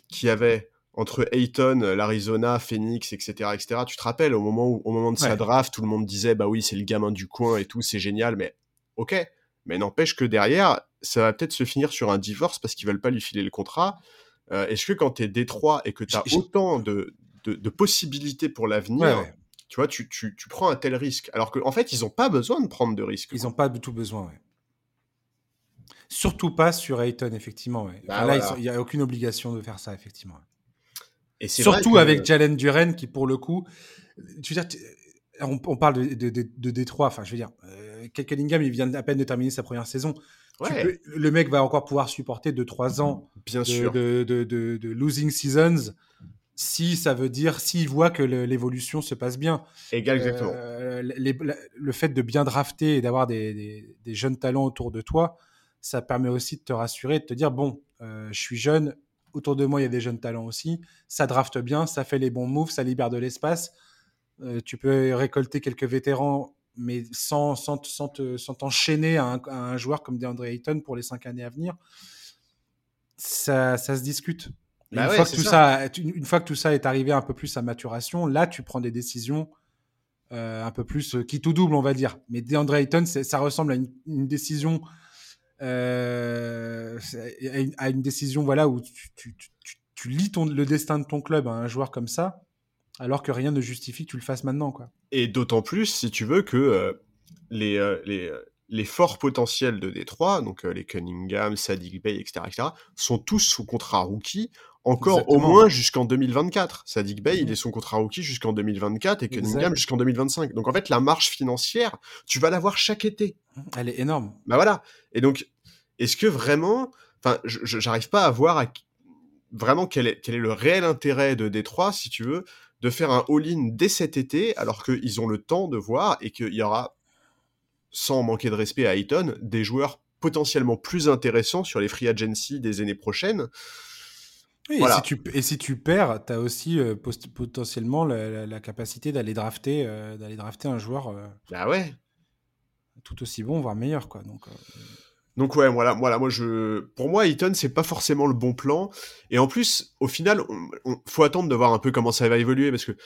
qu'il y avait entre Ayton, l'Arizona, Phoenix, etc., etc., tu te rappelles, au moment, où, au moment de sa draft, tout le monde disait, bah oui, c'est le gamin du coin et tout, c'est génial, mais ok. Mais n'empêche que derrière, ça va peut-être se finir sur un divorce parce qu'ils veulent pas lui filer le contrat. Euh, est-ce que quand tu es Détroit et que tu as autant de, de, possibilités pour l'avenir, tu vois, tu, tu, tu, prends un tel risque Alors qu'en en fait, ils n'ont pas besoin de prendre de risques. Ils n'ont pas du tout besoin, ouais. Surtout pas sur Ayton, effectivement. Bah là, il n'y a aucune obligation de faire ça, effectivement. Et Surtout avec Jalen Duren, qui pour le coup, je veux dire, on, parle de, de, Détroit, enfin, je veux dire, euh, Cunningham, il vient à peine de terminer sa première saison. le mec va encore pouvoir supporter 2-3 ans Bien de, sûr. De, losing seasons si ça veut dire, s'il voit que l'évolution se passe bien. Exactement. Euh, le fait de bien drafter et d'avoir des, des, jeunes talents autour de toi, ça permet aussi de te rassurer, de te dire, bon, euh, je suis jeune, autour de moi, il y a des jeunes talents aussi, ça drafte bien, ça fait les bons moves, ça libère de l'espace, euh, tu peux récolter quelques vétérans, mais sans, sans, t'enchaîner à, un joueur comme DeAndre Ayton pour les cinq années à venir. Ça, ça se discute. Bah une, fois que tout ça. une, fois que tout ça est arrivé un peu plus à maturation, là, tu prends des décisions euh, un peu plus qui tout double, on va dire. Mais DeAndre Ayton, ça ressemble à une décision euh, à, une, décision voilà où tu, tu, lis ton, le destin de ton club à un joueur comme ça, alors que rien ne justifie que tu le fasses maintenant. Quoi. Et d'autant plus, si tu veux, que euh, les, euh, les, les, forts potentiels de Détroit, donc les Cunningham, Sadiq Bay, etc., etc., sont tous sous contrat rookie encore au moins jusqu'en 2024. Sadiq Bay, il est son contrat rookie jusqu'en 2024 et Cunningham jusqu'en 2025. Donc en fait, la marge financière, tu vas l'avoir chaque été. Elle est énorme. Bah voilà. Et donc, est-ce que vraiment, enfin, j'arrive pas à voir vraiment quel est, quel est le réel intérêt de Détroit, si tu veux, de faire un all-in dès cet été, alors qu'ils ont le temps de voir et qu'il y aura, sans manquer de respect à Ayton, des joueurs potentiellement plus intéressant sur les free agency des années prochaines. Et, si tu, et, si tu, perds, tu as aussi euh, potentiellement la, capacité d'aller drafter, euh, d'aller drafter un joueur euh, bah ouais. tout aussi bon, voire meilleur. Quoi. Donc, donc ouais, voilà, voilà, moi je, pour moi, Eaton c'est pas forcément le bon plan. Et en plus, au final, on, faut attendre de voir un peu comment ça va évoluer parce que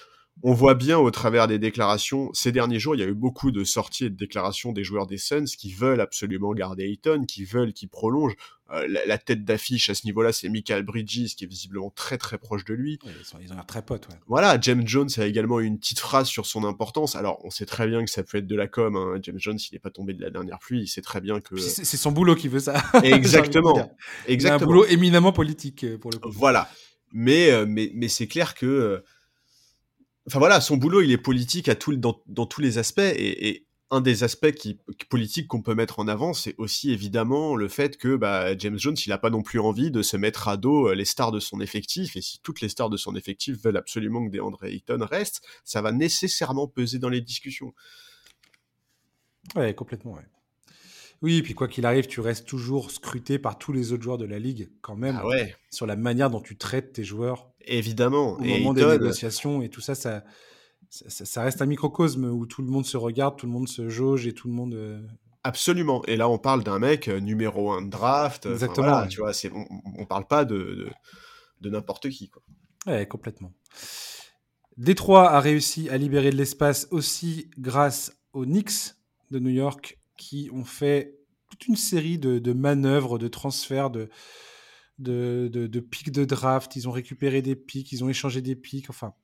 on voit bien au travers des déclarations, ces derniers jours, il y a eu beaucoup de sorties et de déclarations des joueurs des Suns qui veulent absolument garder Ayton, qui veulent qu'il prolonge. Euh, la, tête d'affiche à ce niveau-là, c'est Michael Bridges, qui est visiblement très très proche de lui. ils, ont l'air très potes, ouais. Voilà, James Jones a également eu une petite phrase sur son importance. Alors, on sait très bien que ça peut être de la com. Hein. James Jones, il n'est pas tombé de la dernière pluie, il sait très bien que... C'est son boulot qui veut ça. Exactement. Exactement. un boulot éminemment politique, euh, pour le coup. Voilà. Mais, euh, mais, mais c'est clair que enfin voilà, son boulot, il est politique dans, tous les aspects. Et, un des aspects politiques qu'on peut mettre en avant, c'est aussi évidemment le fait que bah, James Jones, il n'a pas non plus envie de se mettre à dos euh, les stars de son effectif. Et si toutes les stars de son effectif veulent absolument que DeAndre Ayton reste, ça va nécessairement peser dans les discussions. Ouais, complètement, ouais. Oui, et puis quoi qu'il arrive, tu restes toujours scruté par tous les autres joueurs de la ligue, quand même, ah ouais. sur la manière dont tu traites tes joueurs. Évidemment. Au moment des négociations et tout ça, ça, ça, reste un microcosme où tout le monde se regarde, tout le monde se jauge et tout le monde. Euh, Absolument. Et là, on parle d'un mec euh, numéro un de draft. Exactement. Tu vois, on, on parle pas de, de, n'importe qui. Quoi. Ouais, complètement. Détroit a réussi à libérer de l'espace aussi grâce aux Knicks de New York qui ont fait toute une série de, manœuvres, de transferts, de, de, pics de draft. Ils ont récupéré des pics, ils ont échangé des pics. Enfin,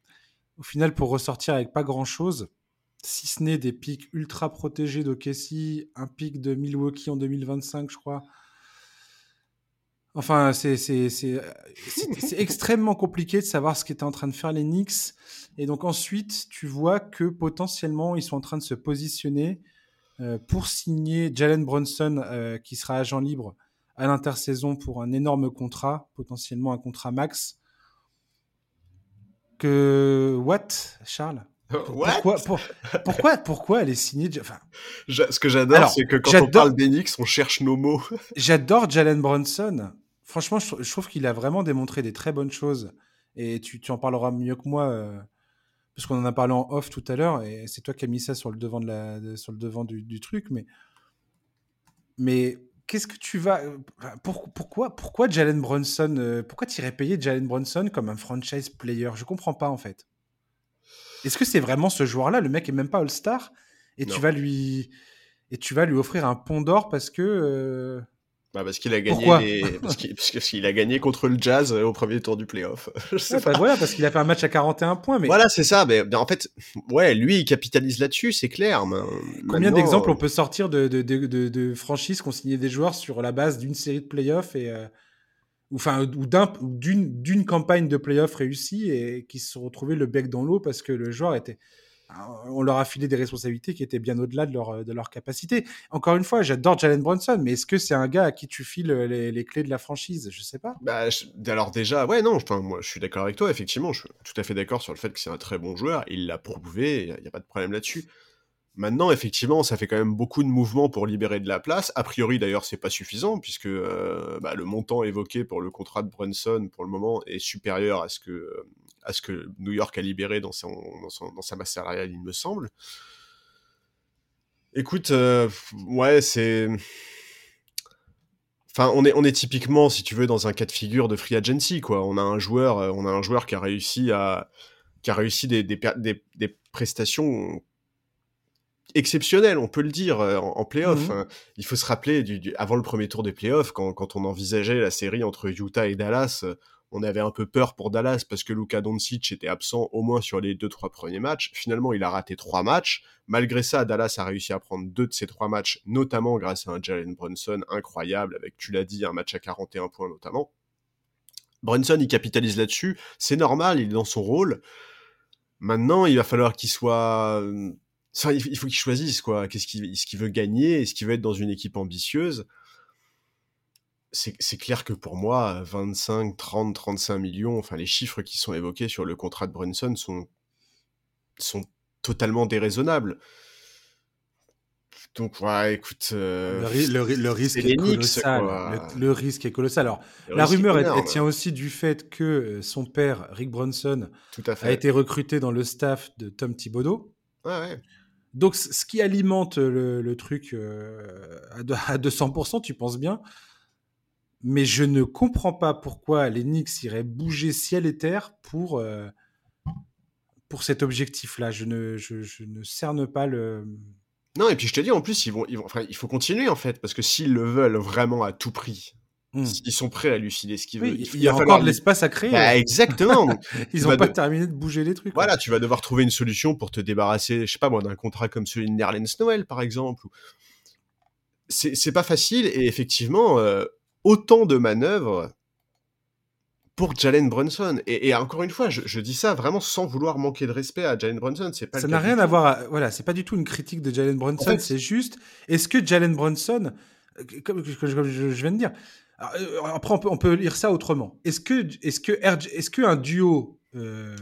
au final, pour ressortir avec pas grand-chose, si ce n'est des pics ultra protégés d'Okessi, un pic de Milwaukee en 2025, je crois. Enfin, c'est extrêmement compliqué de savoir ce qu'étaient en train de faire les Knicks. Et donc ensuite, tu vois que potentiellement, ils sont en train de se positionner pour signer Jalen Brunson, euh, qui sera agent libre à l'intersaison pour un énorme contrat, potentiellement un contrat max. Que what, Charles? What? pourquoi, pourquoi, elle est signée enfin, Ce que j'adore, c'est que quand on parle d'Enix, on cherche nos mots. j'adore Jalen Brunson. Franchement, je, trouve qu'il a vraiment démontré des très bonnes choses. Et tu, tu en parleras mieux que moi. Euh, parce qu'on en a parlé en off tout à l'heure, et c'est toi qui as mis ça sur le devant, de la, sur le devant du, truc, mais, mais qu'est-ce que tu vas. pourquoi, pourquoi Jalen Brunson euh, Pourquoi tu irais payer Jalen Brunson comme un franchise player? Je comprends pas en fait. Est-ce que c'est vraiment ce joueur-là? Le mec est même pas All-Star et tu vas lui et tu vas lui offrir un pont d'or parce que euh, bah parce qu'il a gagné parce qu'il a gagné contre le Jazz euh, au premier tour du playoff. Bah voilà, parce qu'il a fait un match à 41 points. Mais... Voilà, c'est ça. Mais en fait, ouais, lui, il capitalise là-dessus, c'est clair. Mais Combien d'exemples on peut sortir de, de, de, de, franchises qui ont signé des joueurs sur la base d'une série de playoffs et euh, enfin ou d'une d'une campagne de playoffs réussie et qui se sont retrouvés le bec dans l'eau parce que le joueur était on leur a filé des responsabilités qui étaient bien au-delà de leur, de leur capacité. Encore une fois, j'adore Jalen Brunson, mais est-ce que c'est un gars à qui tu files les, clés de la franchise? Je sais pas. Bah, alors déjà, ouais, non, moi je suis d'accord avec toi, effectivement, je suis tout à fait d'accord sur le fait que c'est un très bon joueur, il l'a prouvé, il n'y a, pas de problème là-dessus. Maintenant, effectivement, ça fait quand même beaucoup de mouvements pour libérer de la place. A priori, d'ailleurs, c'est pas suffisant puisque euh, bah, le montant évoqué pour le contrat de Brunson, pour le moment, est supérieur à ce que à ce que New York a libéré dans, son, dans, sa masse salariale, il me semble. Écoute, euh, ouais, c'est. Enfin, on est, on est typiquement, si tu veux, dans un cas de figure de free agency, quoi. On a un joueur, euh, on a un joueur qui a réussi à, qui a réussi des, des, des, prestations exceptionnelles, on peut le dire, euh, en, en playoff. Mhm. Hein. Il faut se rappeler, du, avant le premier tour des playoffs, quand, quand on envisageait la série entre Utah et Dallas, on avait un peu peur pour Dallas parce que Luka Doncic était absent au moins sur les deux trois premiers matchs. Finalement, il a raté trois matchs. Malgré ça, Dallas a réussi à prendre deux de ces trois matchs, notamment grâce à un Jalen Brunson incroyable, avec, tu l'as dit, un match à 41 points notamment. Brunson, il capitalise là-dessus. C'est normal, il est dans son rôle. Maintenant, il va falloir qu'il soit... il faut qu'il choisisse, quoi. Qu'est-ce qu'il veut gagner? Est-ce qu'il veut être dans une équipe ambitieuse? C'est clair que pour moi, 25, 30, 35 millions, enfin les chiffres qui sont évoqués sur le contrat de Brunson sont, sont totalement déraisonnables. Donc, ouais, écoute. Euh, le, risque est colossal. Le, risque est colossal. Alors, la rumeur, elle, tient aussi du fait que euh, son père, Rick Bronson, a été recruté dans le staff de Tom Thibodeau. Ouais, Donc, ce qui alimente le, truc euh, à 200%, tu penses bien? Mais je ne comprends pas pourquoi les Knicks iraient bouger ciel et terre pour, pour cet objectif-là. Je ne, je ne cerne pas le non, et puis je te dis, en plus, ils vont, ils vont, enfin, il faut continuer en fait, parce que s'ils le veulent vraiment à tout prix, hmm. ils sont prêts à lucider ce qu'ils veulent. Il, y a encore de l'espace à créer. Bah, exactement. ils n'ont pas terminé de bouger les trucs. Voilà, tu vas devoir trouver une solution pour te débarrasser, je sais pas moi, d'un contrat comme celui de Nerlens Noël, par exemple. C'est pas facile, et effectivement, euh, autant de manœuvres, pour Jalen Brunson. Et, encore une fois, je, dis ça vraiment sans vouloir manquer de respect à Jalen Brunson. C'est pas ça n'a rien à voir. voilà, c'est pas du tout une critique de Jalen Brunson. c'est juste, est-ce que Jalen Brunson, comme, je, viens de dire, euh, après on peut, on peut lire ça autrement. Est-ce que, est-ce que, est-ce que un duo euh,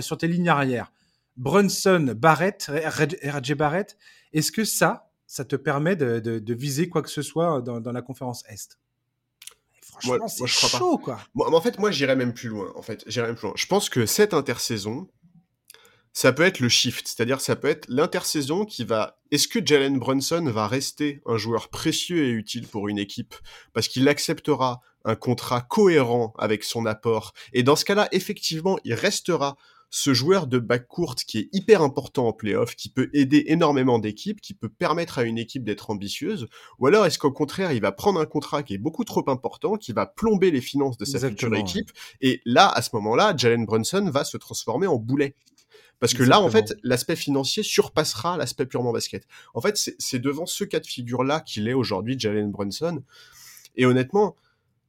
sur tes lignes arrière, Brunson, Barrett, RJ Barrett, est-ce que ça, ça te permet de, viser quoi que ce soit dans, dans la conférence Est? Moi, je crois chaud, pas. quoi. Moi, en fait, moi, j'irais même plus loin. En fait, j'irais même plus loin. Je pense que cette intersaison, ça peut être le shift, c'est-à-dire ça peut être l'intersaison qui va. Est-ce que Jalen Brunson va rester un joueur précieux et utile pour une équipe? Parce qu'il acceptera un contrat cohérent avec son apport et dans ce cas-là, effectivement, il restera ce joueur de back courte qui est hyper important en playoff, qui peut aider énormément d'équipes, qui peut permettre à une équipe d'être ambitieuse, ou alors est-ce qu'au contraire, il va prendre un contrat qui est beaucoup trop important, qui va plomber les finances de sa future équipe, et là, à ce moment-là, Jalen Brunson va se transformer en boulet. Parce que là, en fait, l'aspect financier surpassera l'aspect purement basket. En fait, c'est devant ce cas de figure-là qu'il est aujourd'hui, Jalen Brunson. Et honnêtement,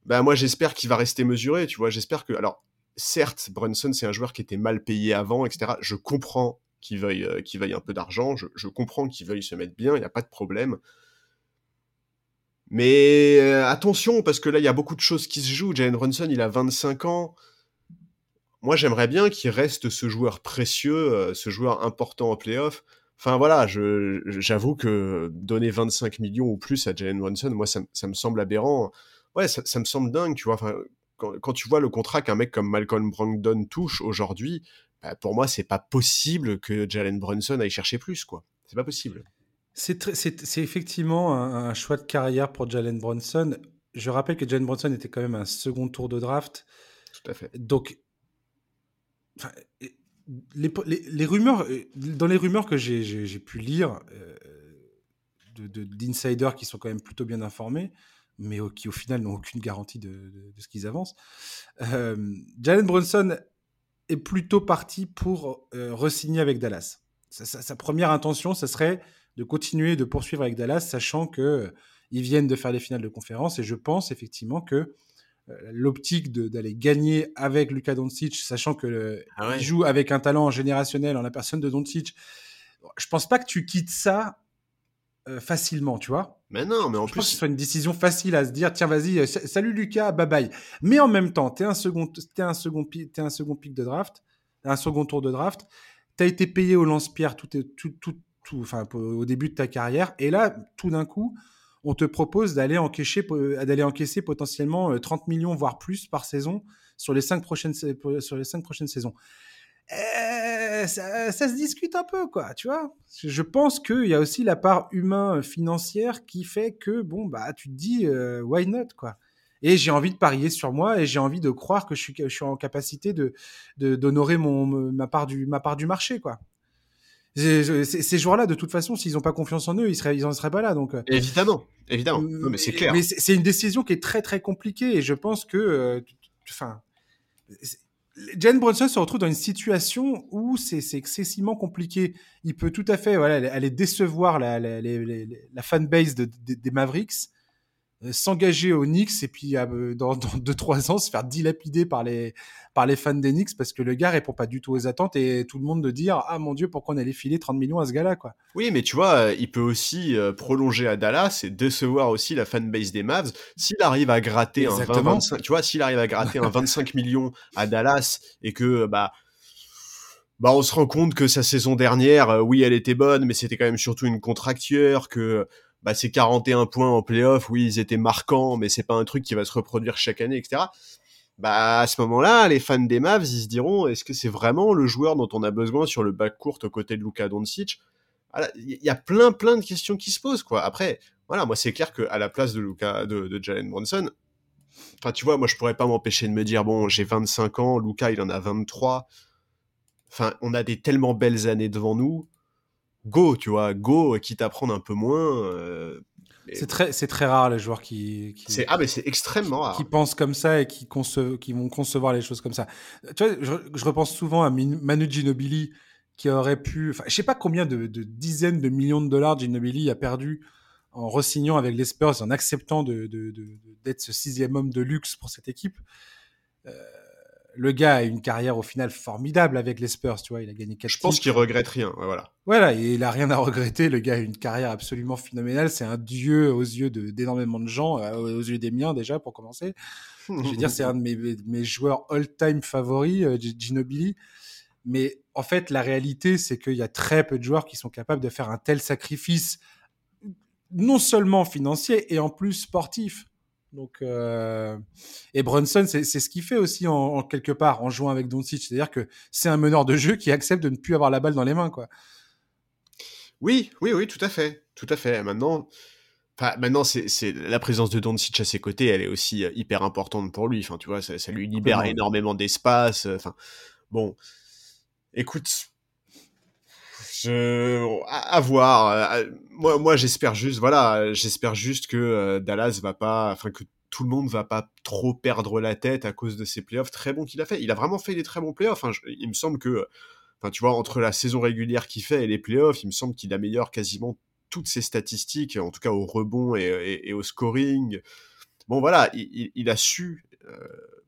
bah moi j'espère qu'il va rester mesuré, tu vois. J'espère que, alors certes, Brunson, c'est un joueur qui était mal payé avant, etc. Je comprends qu'il veuille, euh, qu'il veuille un peu d'argent, je, comprends qu'il veuille se mettre bien, il n'y a pas de problème. Mais euh, attention, parce que là, il y a beaucoup de choses qui se jouent. Jalen Brunson, il a 25 ans. Moi, j'aimerais bien qu'il reste ce joueur précieux, euh, ce joueur important en playoff. Enfin voilà, j'avoue que donner 25 millions ou plus à Jalen Brunson, moi, ça, me semble aberrant. Ouais, ça, ça, me semble dingue, tu vois. Enfin, quand, tu vois le contrat qu'un mec comme Malcolm Brogdon touche aujourd'hui, bah, pour moi, c'est pas possible que Jalen Brunson aille chercher plus, quoi. C'est pas possible. C'est effectivement un, choix de carrière pour Jalen Brunson. Je rappelle que Jalen Brunson était quand même un second tour de draft. Tout à fait. Donc, les, rumeurs, dans les rumeurs que j'ai pu lire euh, d'insiders qui sont quand même plutôt bien informés, mais qui au final n'ont aucune garantie de, ce qu'ils avancent. Euh, Jalen Brunson est plutôt parti pour euh, re-signer avec Dallas. Sa, première intention, ce serait de continuer de poursuivre avec Dallas, sachant que euh, ils viennent de faire les finales de conférence. Et je pense effectivement que l'optique d'aller gagner avec Luka Doncic, sachant que ah joue avec un talent générationnel en la personne de Doncic, je pense pas que tu quittes ça euh, facilement, tu vois. Mais non, mais en je plus. Pense que ce soit une décision facile à se dire, tiens, vas-y, euh, salut Lucas, bye bye. Mais en même temps, t'es un second, es un second, es un second pic de draft, un second tour de draft. T'as été payé au lance-pierre tout, tout, tout, tout, enfin, au début de ta carrière. Et là, tout d'un coup, on te propose d'aller encaisser, d'aller encaisser potentiellement 30 euh, millions, voire plus par saison sur les cinq prochaines, sur les cinq prochaines saisons. Eh, ça, se discute un peu, quoi, tu vois. Je pense qu'il y a aussi la part humain financière qui fait que, bon, bah, tu te dis, euh, why not, quoi. Et j'ai envie de parier sur moi et j'ai envie de croire que je suis, je suis en capacité de d'honorer mon ma part du ma part du marché, quoi. Ces joueurs-là, de toute façon, s'ils n'ont pas confiance en eux, ils seraient, ils en seraient pas là. Donc, euh, évidemment, évidemment. mais c'est clair. Mais c'est une décision qui est très très compliquée et je pense que, euh, Jalen Brunson se retrouve dans une situation où c'est excessivement compliqué. Il peut tout à fait voilà, aller décevoir la, fanbase des Mavericks, s'engager aux Knicks et puis euh, dans 2-3 ans se faire dilapider par les, par les fans des Knicks parce que le gars répond pas du tout aux attentes et tout le monde de dire Ah mon Dieu, pourquoi on allait filer 30 millions à ce gars-là quoi? Oui, mais tu vois, euh, il peut aussi prolonger à Dallas et décevoir aussi la fanbase des Mavs. S'il arrive à gratter un 25, tu vois, s'il arrive à gratter un 25 millions à Dallas et que bah bah, on se rend compte que sa saison dernière, euh, oui, elle était bonne, mais c'était quand même surtout une contracture, que bah, ses 41 points en playoff, oui, ils étaient marquants, mais c'est pas un truc qui va se reproduire chaque année, etc. Bah, à ce moment-là, les fans des Mavs, ils se diront, est-ce que c'est vraiment le joueur dont on a besoin sur le back court aux côtés de Luka Doncic? Il y a plein, plein de questions qui se posent, quoi. Après, voilà, moi, c'est clair qu'à la place de Luka, de, de Jalen Brunson, enfin, tu vois, moi, je pourrais pas m'empêcher de me dire, bon, j'ai 25 ans, Luka, il en a 23. Enfin, on a des tellement belles années devant nous. Go, tu vois, go, quitte à prendre un peu moins. Euh, c'est très, c'est très rare les joueurs qui. c'est ah mais c'est extrêmement rare. Qui pensent comme ça et qui conce, qui vont concevoir les choses comme ça. Tu vois, je, repense souvent à Manu Ginobili qui aurait pu, enfin, je sais pas combien de, dizaines de millions de dollars Ginobili a perdu en re-signant avec les Spurs, en acceptant de, d'être ce sixième homme de luxe pour cette équipe. Euh, le gars a une carrière au final formidable avec les Spurs, tu vois, il a gagné quatre Je pense qu'il regrette rien, voilà. Voilà, il a rien à regretter, le gars a une carrière absolument phénoménale, c'est un dieu aux yeux d'énormément de, gens, euh, aux yeux des miens déjà pour commencer. Je veux dire, c'est un de mes, joueurs all-time favoris, euh, Ginobili. Mais en fait, la réalité, c'est qu'il y a très peu de joueurs qui sont capables de faire un tel sacrifice, non seulement financier et en plus sportif. Donc, euh... et Brunson, c'est ce qu'il fait aussi en, quelque part en jouant avec Doncic, c'est-à-dire que c'est un meneur de jeu qui accepte de ne plus avoir la balle dans les mains, quoi. Oui, oui, oui, tout à fait, tout à fait. Maintenant, enfin, maintenant, c'est la présence de Doncic à ses côtés, elle est aussi euh, hyper importante pour lui. Enfin, tu vois, ça, ça lui libère énormément d'espace. Euh, enfin, bon, écoute, je, à, voir. Euh, moi, moi, j'espère juste, voilà, j'espère juste que euh, Dallas va pas, enfin que tout le monde va pas trop perdre la tête à cause de ces playoffs très bons qu'il a fait. Il a vraiment fait des très bons playoffs. Enfin, il me semble que, enfin, tu vois, entre la saison régulière qu'il fait et les playoffs, il me semble qu'il améliore quasiment toutes ses statistiques, en tout cas au rebond et, au scoring. Bon, voilà, il, a su. Euh,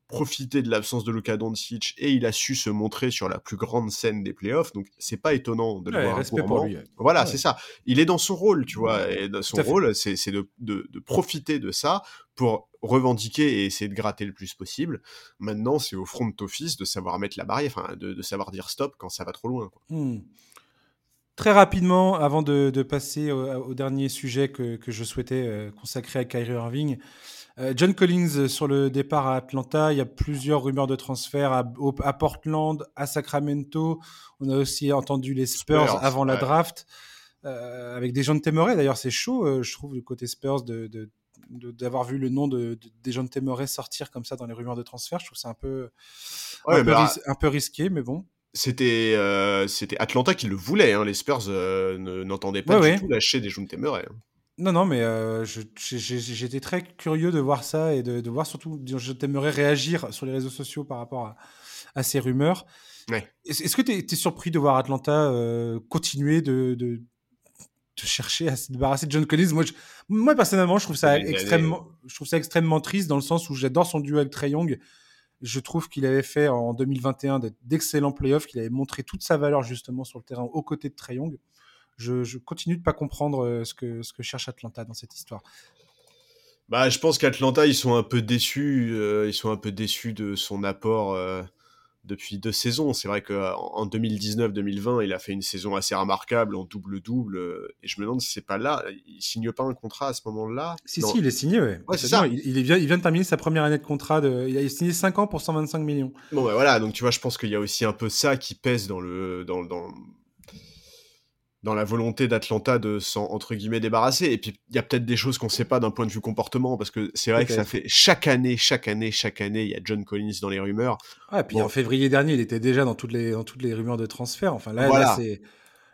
profiter de l'absence de Luka Doncic et il a su se montrer sur la plus grande scène des playoffs. Donc c'est pas étonnant de le voir respect pour lui. Voilà, c'est ça. Il est dans son rôle, tu vois. Et son rôle, c'est de, de, de, profiter de ça pour revendiquer et essayer de gratter le plus possible. Maintenant, c'est au front office de savoir mettre la barrière, enfin, de, de, savoir dire stop quand ça va trop loin. Quoi. Hmm. Très rapidement, avant de, passer au, dernier sujet que, que je souhaitais euh, consacrer à Kyrie Irving, John Collins euh, sur le départ à Atlanta. Il y a plusieurs rumeurs de transfert à, Portland, à Sacramento. On a aussi entendu les Spurs, avant la draft. Euh, avec des gens de Temeray. D'ailleurs, c'est chaud, je trouve, du côté Spurs, de, d'avoir vu le nom de, des gens de Temeray sortir comme ça dans les rumeurs de transfert. Je trouve ça un peu, un, peu risqué, mais bon. C'était c'était Atlanta qui le voulait. Hein. Les Spurs n'entendaient pas du tout lâcher des gens de Temeray. Hein. Non, non, mais euh, j'étais très curieux de voir ça et de, voir surtout, je t'aimerais réagir sur les réseaux sociaux par rapport à, ces rumeurs. Est-ce que tu es, surpris de voir Atlanta euh, continuer de, de, chercher à se débarrasser de John Collins? Moi, moi, personnellement, je trouve, ça extrêmement, je trouve ça extrêmement triste dans le sens où j'adore son duo avec Trey Young. Je trouve qu'il avait fait en 2021 d'excellents playoffs, qu'il avait montré toute sa valeur justement sur le terrain aux côtés de Trey Young je, continue de pas comprendre euh, ce que, ce que cherche Atlanta dans cette histoire. Bah, je pense qu'Atlanta, ils sont un peu déçus. Euh, ils sont un peu déçus de son apport euh, depuis deux saisons. C'est vrai qu'en 2019-2020, il a fait une saison assez remarquable en double-double. et je me demande si c'est pas là. Il signe pas un contrat à ce moment-là? Si, si, il est signé, ouais. c'est ça. Il, vient, il vient de terminer sa première année de contrat. De, il a signé 5 ans pour 125 millions. Bon, bah voilà. Donc, tu vois, je pense qu'il y a aussi un peu ça qui pèse dans le, dans, dans, dans la volonté d'Atlanta de s'en entre guillemets débarrasser. Et puis il y a peut-être des choses qu'on sait pas d'un point de vue comportement parce que c'est vrai que ça fait chaque année, chaque année, chaque année, il y a John Collins dans les rumeurs. Ouais, puis en février dernier, il était déjà dans toutes les dans toutes les rumeurs de transfert. Enfin là, là c'est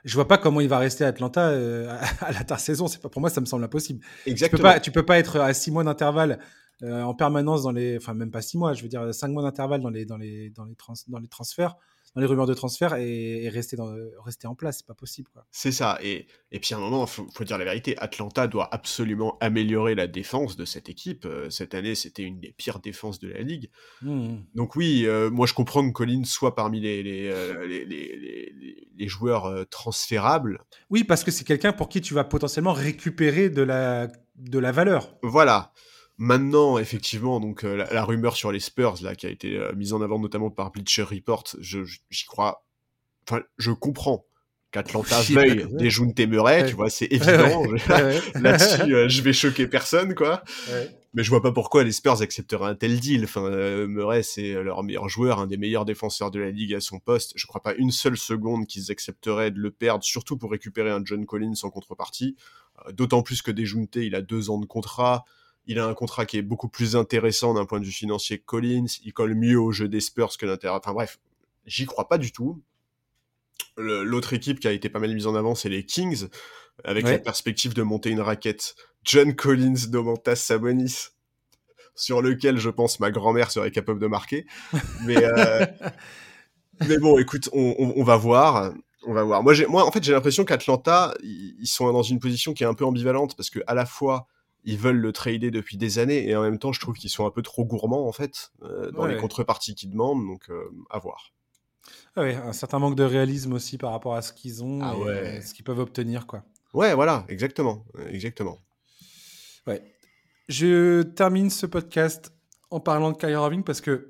je vois pas comment il va rester à Atlanta euh, à l'intersaison. C'est pas pour moi, ça me semble impossible. Exactement. Tu peux pas, tu peux pas être à six mois d'intervalle euh, en permanence dans les, enfin même pas six mois, je veux dire cinq mois d'intervalle dans les dans les dans les trans, dans les transferts dans les rumeurs de transfert et, rester, dans, rester en place. C'est pas possible. C'est ça. Et, et puis à un moment, il faut, dire la vérité, Atlanta doit absolument améliorer la défense de cette équipe. Euh, cette année, c'était une des pires défenses de la ligue. Mmh. Donc oui, euh, moi je comprends que Collins soit parmi les, les, euh, les, les, les joueurs transférables. Oui, parce que c'est quelqu'un pour qui tu vas potentiellement récupérer de la, de la valeur. Voilà. Maintenant, effectivement, donc euh, la, rumeur sur les Spurs là qui a été euh, mise en avant notamment par Bleacher Report, j'y crois. enfin, je comprends qu'Atlanta veuille déjouer Murray, tu vois, c'est évident. Là-dessus, euh, je vais choquer personne, quoi. Mais je vois pas pourquoi les Spurs accepteraient un tel deal. Enfin, euh, Murray, c'est leur meilleur joueur, un des meilleurs défenseurs de la ligue à son poste. Je crois pas une seule seconde qu'ils accepteraient de le perdre, surtout pour récupérer un John Collins en contrepartie. Euh, d'autant plus que Dejounte, il a deux ans de contrat. Il a un contrat qui est beaucoup plus intéressant d'un point de vue financier que Collins. Il colle mieux au jeu des Spurs que l'intérieur. Enfin bref, j'y crois pas du tout. L'autre équipe qui a été pas mal mise en avant, c'est les Kings, avec la perspective de monter une raquette John Collins, Domantas Sabonis, sur lequel je pense ma grand-mère serait capable de marquer. Mais, euh, mais bon, écoute, on, va voir. On va voir. Moi, moi en fait, j'ai l'impression qu'Atlanta, ils sont dans une position qui est un peu ambivalente parce que à la fois, ils veulent le trader depuis des années et en même temps, je trouve qu'ils sont un peu trop gourmands en fait euh, dans les contreparties qu'ils demandent. Donc, euh, à voir. Ah un certain manque de réalisme aussi par rapport à ce qu'ils ont ah et ce qu'ils peuvent obtenir, quoi. Ouais, voilà, exactement, exactement. Ouais. Je termine ce podcast en parlant de Kyrie Irving parce que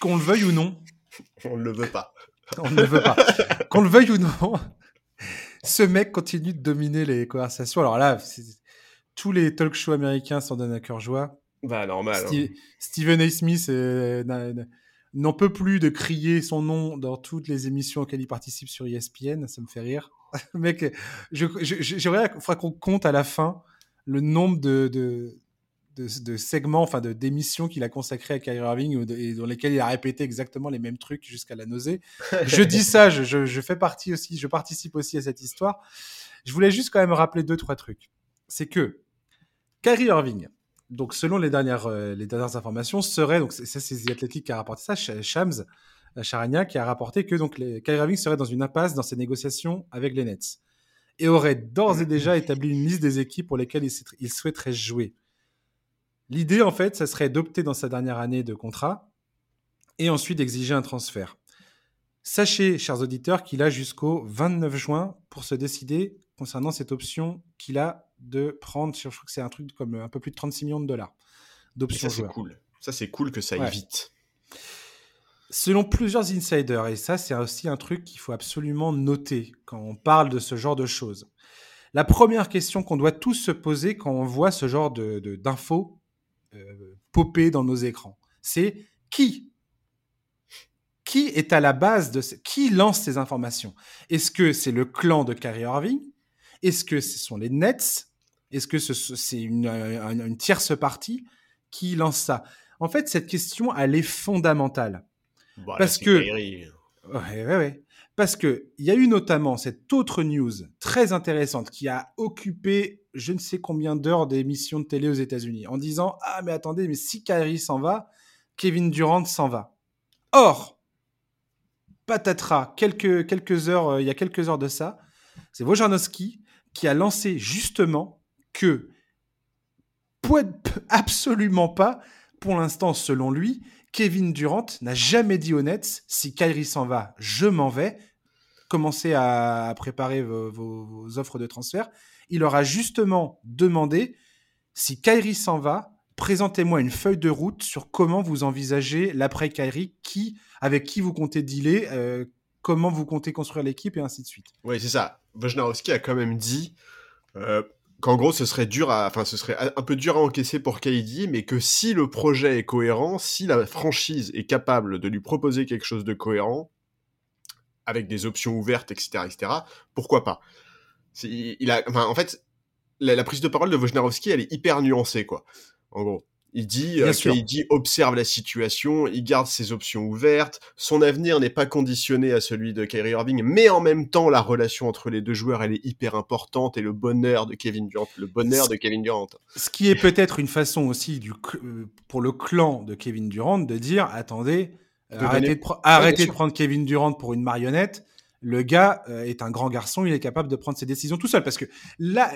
qu'on le veuille ou non, on ne le veut pas. on ne le veut pas. qu'on le veuille ou non, ce mec continue de dominer les conversations. Alors là, tous les talk shows américains s'en donnent à cœur joie. Bah normal. Hein. Stephen A. Smith n'en peut plus de crier son nom dans toutes les émissions auxquelles il participe sur ESPN. Ça me fait rire. Mec, j'aimerais je, qu'on compte à la fin le nombre de, de, de, segments, enfin de d'émissions qu'il a consacrées à Kyrie Irving et dans lesquelles il a répété exactement les mêmes trucs jusqu'à la nausée. je dis ça, je, je, fais partie aussi, je participe aussi à cette histoire. Je voulais juste quand même rappeler deux trois trucs. C'est que Kyrie Irving, donc selon les dernières euh, informations, serait donc c'est The qui a rapporté ça, Shams Charania qui a rapporté que donc les, Irving serait dans une impasse dans ses négociations avec les Nets et aurait d'ores et déjà établi une liste des équipes pour lesquelles il, souhaiterait jouer. L'idée, en fait, ça serait d'opter dans sa dernière année de contrat et ensuite d'exiger un transfert. Sachez, chers auditeurs, qu'il a jusqu'au 29 juin pour se décider concernant cette option qu'il a de prendre, je crois que c'est un truc comme un peu plus de 36 millions de dollars d'options Ça, c'est cool. Ça, c'est cool que ça aille vite. Selon plusieurs insiders, et ça c'est aussi un truc qu'il faut absolument noter quand on parle de ce genre de choses, la première question qu'on doit tous se poser quand on voit ce genre d'infos de, d'infos euh, popper dans nos écrans, c'est qui? Qui est à la base de ce... Qui lance ces informations? Est-ce que c'est le clan de Kyrie Irving? Est-ce que ce sont les Nets? Est-ce que c'est une, une tierce partie qui lance ça? En fait, cette question, elle est fondamentale. Bah, Parce que. Ouais, ouais, ouais. Parce que il y a eu notamment cette autre news très intéressante qui a occupé je ne sais combien d'heures d'émissions de télé aux États-Unis en disant ah mais attendez mais si Kyrie s'en va, Kevin Durant s'en va. Or, patatras, quelques quelques heures euh, il y a quelques heures de ça, c'est Wojnarowski qui a lancé justement que absolument pas pour l'instant selon lui Kevin Durant n'a jamais dit Nets si Kyrie s'en va, je m'en vais. Commencez à préparer vos, offres de transfert. Il aura justement demandé si Kyrie s'en va, présentez-moi une feuille de route sur comment vous envisagez l'après Kyrie, qui, avec qui vous comptez dealer, euh, comment vous comptez construire l'équipe et ainsi de suite. Oui, c'est ça. Wojnarowski a quand même dit euh, qu'en gros ce serait dur à, enfin ce serait un peu dur à encaisser pour KD, mais que si le projet est cohérent, si la franchise est capable de lui proposer quelque chose de cohérent, avec des options ouvertes, etc., etc., pourquoi pas? Il a, En fait, la, la, prise de parole de Wojnarowski, elle est hyper nuancée, quoi. En gros. Il dit, euh, il dit observe la situation, il garde ses options ouvertes, son avenir n'est pas conditionné à celui de Kyrie Irving, mais en même temps la relation entre les deux joueurs elle est hyper importante et le bonheur de Kevin Durant, le bonheur de Kevin Durant. Ce qui est peut-être une façon aussi du, euh, pour le clan de Kevin Durant de dire attendez, arrêtez, de, arrêtez de prendre Kevin Durant pour une marionnette le gars euh, est un grand garçon, il est capable de prendre ses décisions tout seul. Parce que là,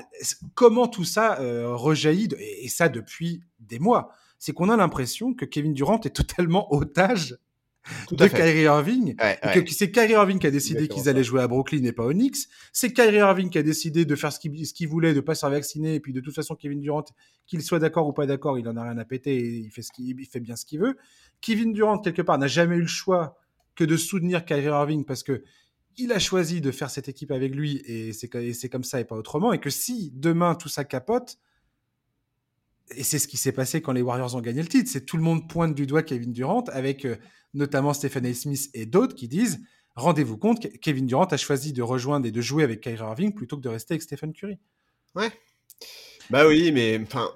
comment tout ça euh, rejaillit, et, ça depuis des mois, c'est qu'on a l'impression que Kevin Durant est totalement otage de Kyrie Irving. que c'est Kyrie Irving qui a décidé qu'ils allaient jouer à Brooklyn et pas au Knicks. C'est Kyrie Irving qui a décidé de faire ce qu'il voulait, de pas se faire vacciner. Et puis de toute façon, Kevin Durant, qu'il soit d'accord ou pas d'accord, il en a rien à péter et il fait, ce il fait bien ce qu'il veut. Kevin Durant, quelque part, n'a jamais eu le choix que de soutenir Kyrie Irving parce que il a choisi de faire cette équipe avec lui et c'est comme ça et pas autrement. Et que si demain tout ça capote, et c'est ce qui s'est passé quand les Warriors ont gagné le titre, c'est tout le monde pointe du doigt Kevin Durant avec euh, notamment Stephen A. Smith et d'autres qui disent rendez-vous compte, Kevin Durant a choisi de rejoindre et de jouer avec Kyrie Irving plutôt que de rester avec Stephen Curry. Ouais. Bah oui, mais enfin.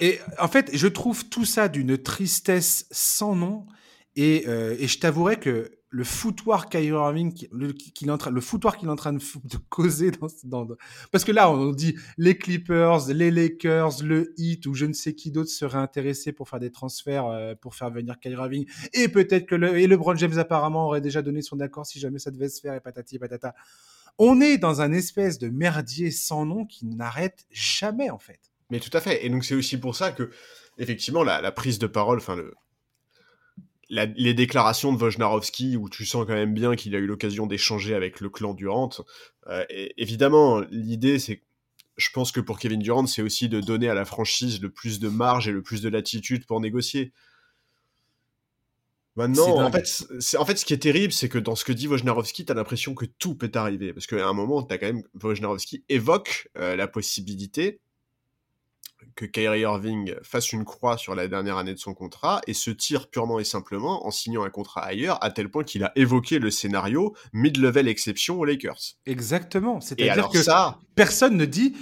Et en fait, je trouve tout ça d'une tristesse sans nom. Et, euh, et je t'avouerai que le foutoir Kyrie Irving, qu'il est en train, le foutoir qu'il est en train de, causer dans, dans, parce que là, on dit les Clippers, les Lakers, le Heat ou je ne sais qui d'autre serait intéressé pour faire des transferts, euh, pour faire venir Kyrie Irving. Et peut-être que le, et LeBron James apparemment aurait déjà donné son accord si jamais ça devait se faire et patati patata. On est dans un espèce de merdier sans nom qui n'arrête jamais, en fait. Mais tout à fait. Et donc, c'est aussi pour ça que, effectivement, la, la prise de parole, enfin, le, les déclarations de Wojnarowski, où tu sens quand même bien qu'il a eu l'occasion d'échanger avec le clan Durant, euh, évidemment, l'idée, c'est je pense que pour Kevin Durant, c'est aussi de donner à la franchise le plus de marge et le plus de latitude pour négocier. Maintenant, en fait, en fait, ce qui est terrible, c'est que dans ce que dit Wojnarowski, tu as l'impression que tout peut arriver. Parce qu'à un moment, tu as quand même Wojnarowski évoque euh, la possibilité que Kyrie Irving fasse une croix sur la dernière année de son contrat et se tire purement et simplement en signant un contrat ailleurs, à tel point qu'il a évoqué le scénario mid-level exception aux Lakers. Exactement. C'est-à-dire que ça... personne ne dit,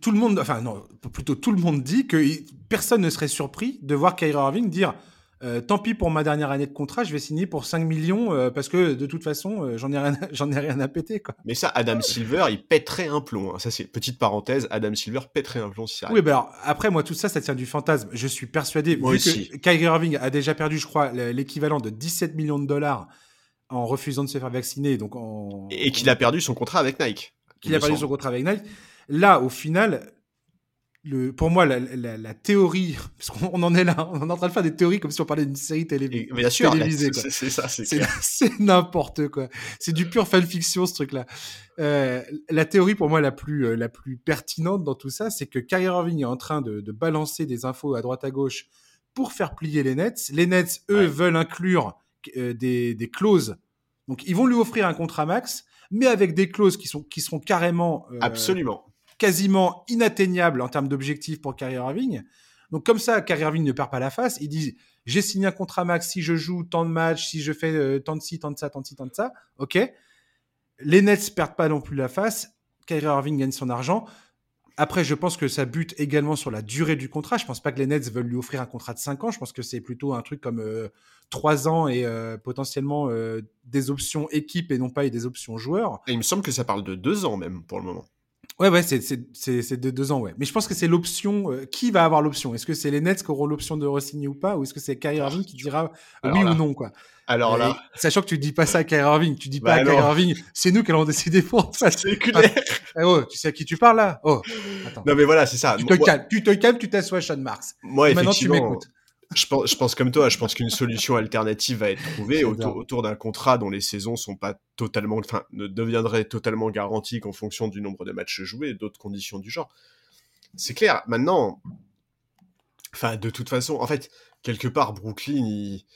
tout le monde, enfin non, plutôt tout le monde dit que personne ne serait surpris de voir Kyrie Irving dire euh, tant pis pour ma dernière année de contrat, je vais signer pour 5 millions euh, parce que de toute façon, euh, j'en ai rien, ai rien à péter quoi. Mais ça, Adam Silver, il pèterait un plomb. Hein. Ça c'est petite parenthèse, Adam Silver pèterait un plomb si ça. Oui, bah alors après moi tout ça, ça tient du fantasme. Je suis persuadé vu que Kyrie Irving a déjà perdu, je crois, l'équivalent de 17 millions de dollars en refusant de se faire vacciner, donc en... et qu'il a perdu son contrat avec Nike. Qu'il a perdu son contrat avec Nike. Là, au final, le, pour moi, la, la, la théorie, parce qu'on en est là, on est en train de faire des théories comme si on parlait d'une série télé, bien sûr, télévisée. C'est ça, c'est n'importe quoi. C'est du pur fanfiction, ce truc-là. Euh, la théorie, pour moi, la plus, euh, la plus pertinente dans tout ça, c'est que Kyrie Irving est en train de, de, balancer des infos à droite à gauche pour faire plier les Nets. Les Nets, eux, veulent inclure euh, des, des clauses. Donc, ils vont lui offrir un contrat max, mais avec des clauses qui sont, qui seront carrément. Absolument quasiment inatteignable en termes d'objectifs pour Kyrie Irving. Donc comme ça, Kyrie Irving ne perd pas la face. Il dit j'ai signé un contrat max si je joue tant de matchs, si je fais euh, tant de ci, tant de ça, tant de ci, tant de ça. Ok. Les Nets perdent pas non plus la face. Kyrie Irving gagne son argent. Après, je pense que ça bute également sur la durée du contrat. Je pense pas que les Nets veulent lui offrir un contrat de 5 ans. Je pense que c'est plutôt un truc comme euh, 3 ans et euh, potentiellement euh, des options équipe et non pas des options joueurs. il me semble que ça parle de 2 ans même pour le moment. Ouais, ouais, c'est de deux ans, ouais. Mais je pense que c'est l'option. Euh, qui va avoir l'option? Est-ce que c'est les Nets qui auront l'option de re-signer ou pas? Ou est-ce que c'est Kyrie Irving qui dira oui ou non, quoi? Alors là. sachant que tu dis pas ça à Kyrie Irving, tu dis pas bah à Kyrie Irving, c'est nous qui allons décider pour ça. C'est clair. Ah, oh, tu sais à qui tu parles là? Oh, attends. Non, mais voilà, c'est ça. Tu te calmes, tu te calmes, tu t'assois, Sean Marks. Moi, Maintenant, tu m'écoutes je pense, je pense comme toi, je pense qu'une solution alternative va être trouvée autour, autour d'un contrat dont les saisons sont pas totalement, enfin, ne deviendraient totalement garanties qu'en fonction du nombre de matchs joués et d'autres conditions du genre. C'est clair. Maintenant, enfin, de toute façon, en fait, quelque part, Brooklyn, ils,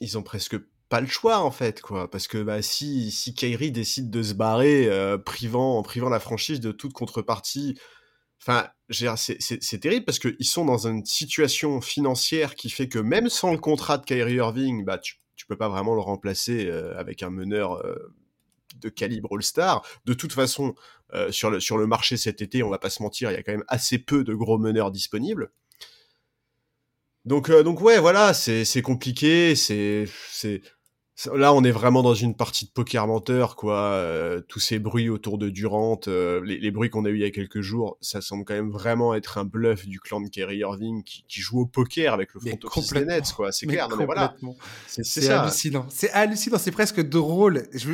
ils ont presque pas le choix en fait quoi parce que bah si si Kyrie décide de se barrer euh, privant en privant la franchise de toute contrepartie Enfin, c'est terrible parce qu'ils sont dans une situation financière qui fait que même sans le contrat de Kyrie Irving, bah, tu, tu peux pas vraiment le remplacer euh, avec un meneur euh, de calibre All-Star. De toute façon, euh, sur, le, marché cet été, on va pas se mentir, il y a quand même assez peu de gros meneurs disponibles. Donc, donc ouais, voilà, c'est compliqué, c'est Là, on est vraiment dans une partie de poker menteur, quoi. Euh, tous ces bruits autour de Durant, euh, les, bruits qu'on a eu il y a quelques jours, ça semble quand même vraiment être un bluff du clan de Kerry Irving qui, joue au poker avec le front office des Nets, quoi. C'est clair, non mais voilà. C'est hallucinant. C'est hallucinant, c'est presque drôle. Je,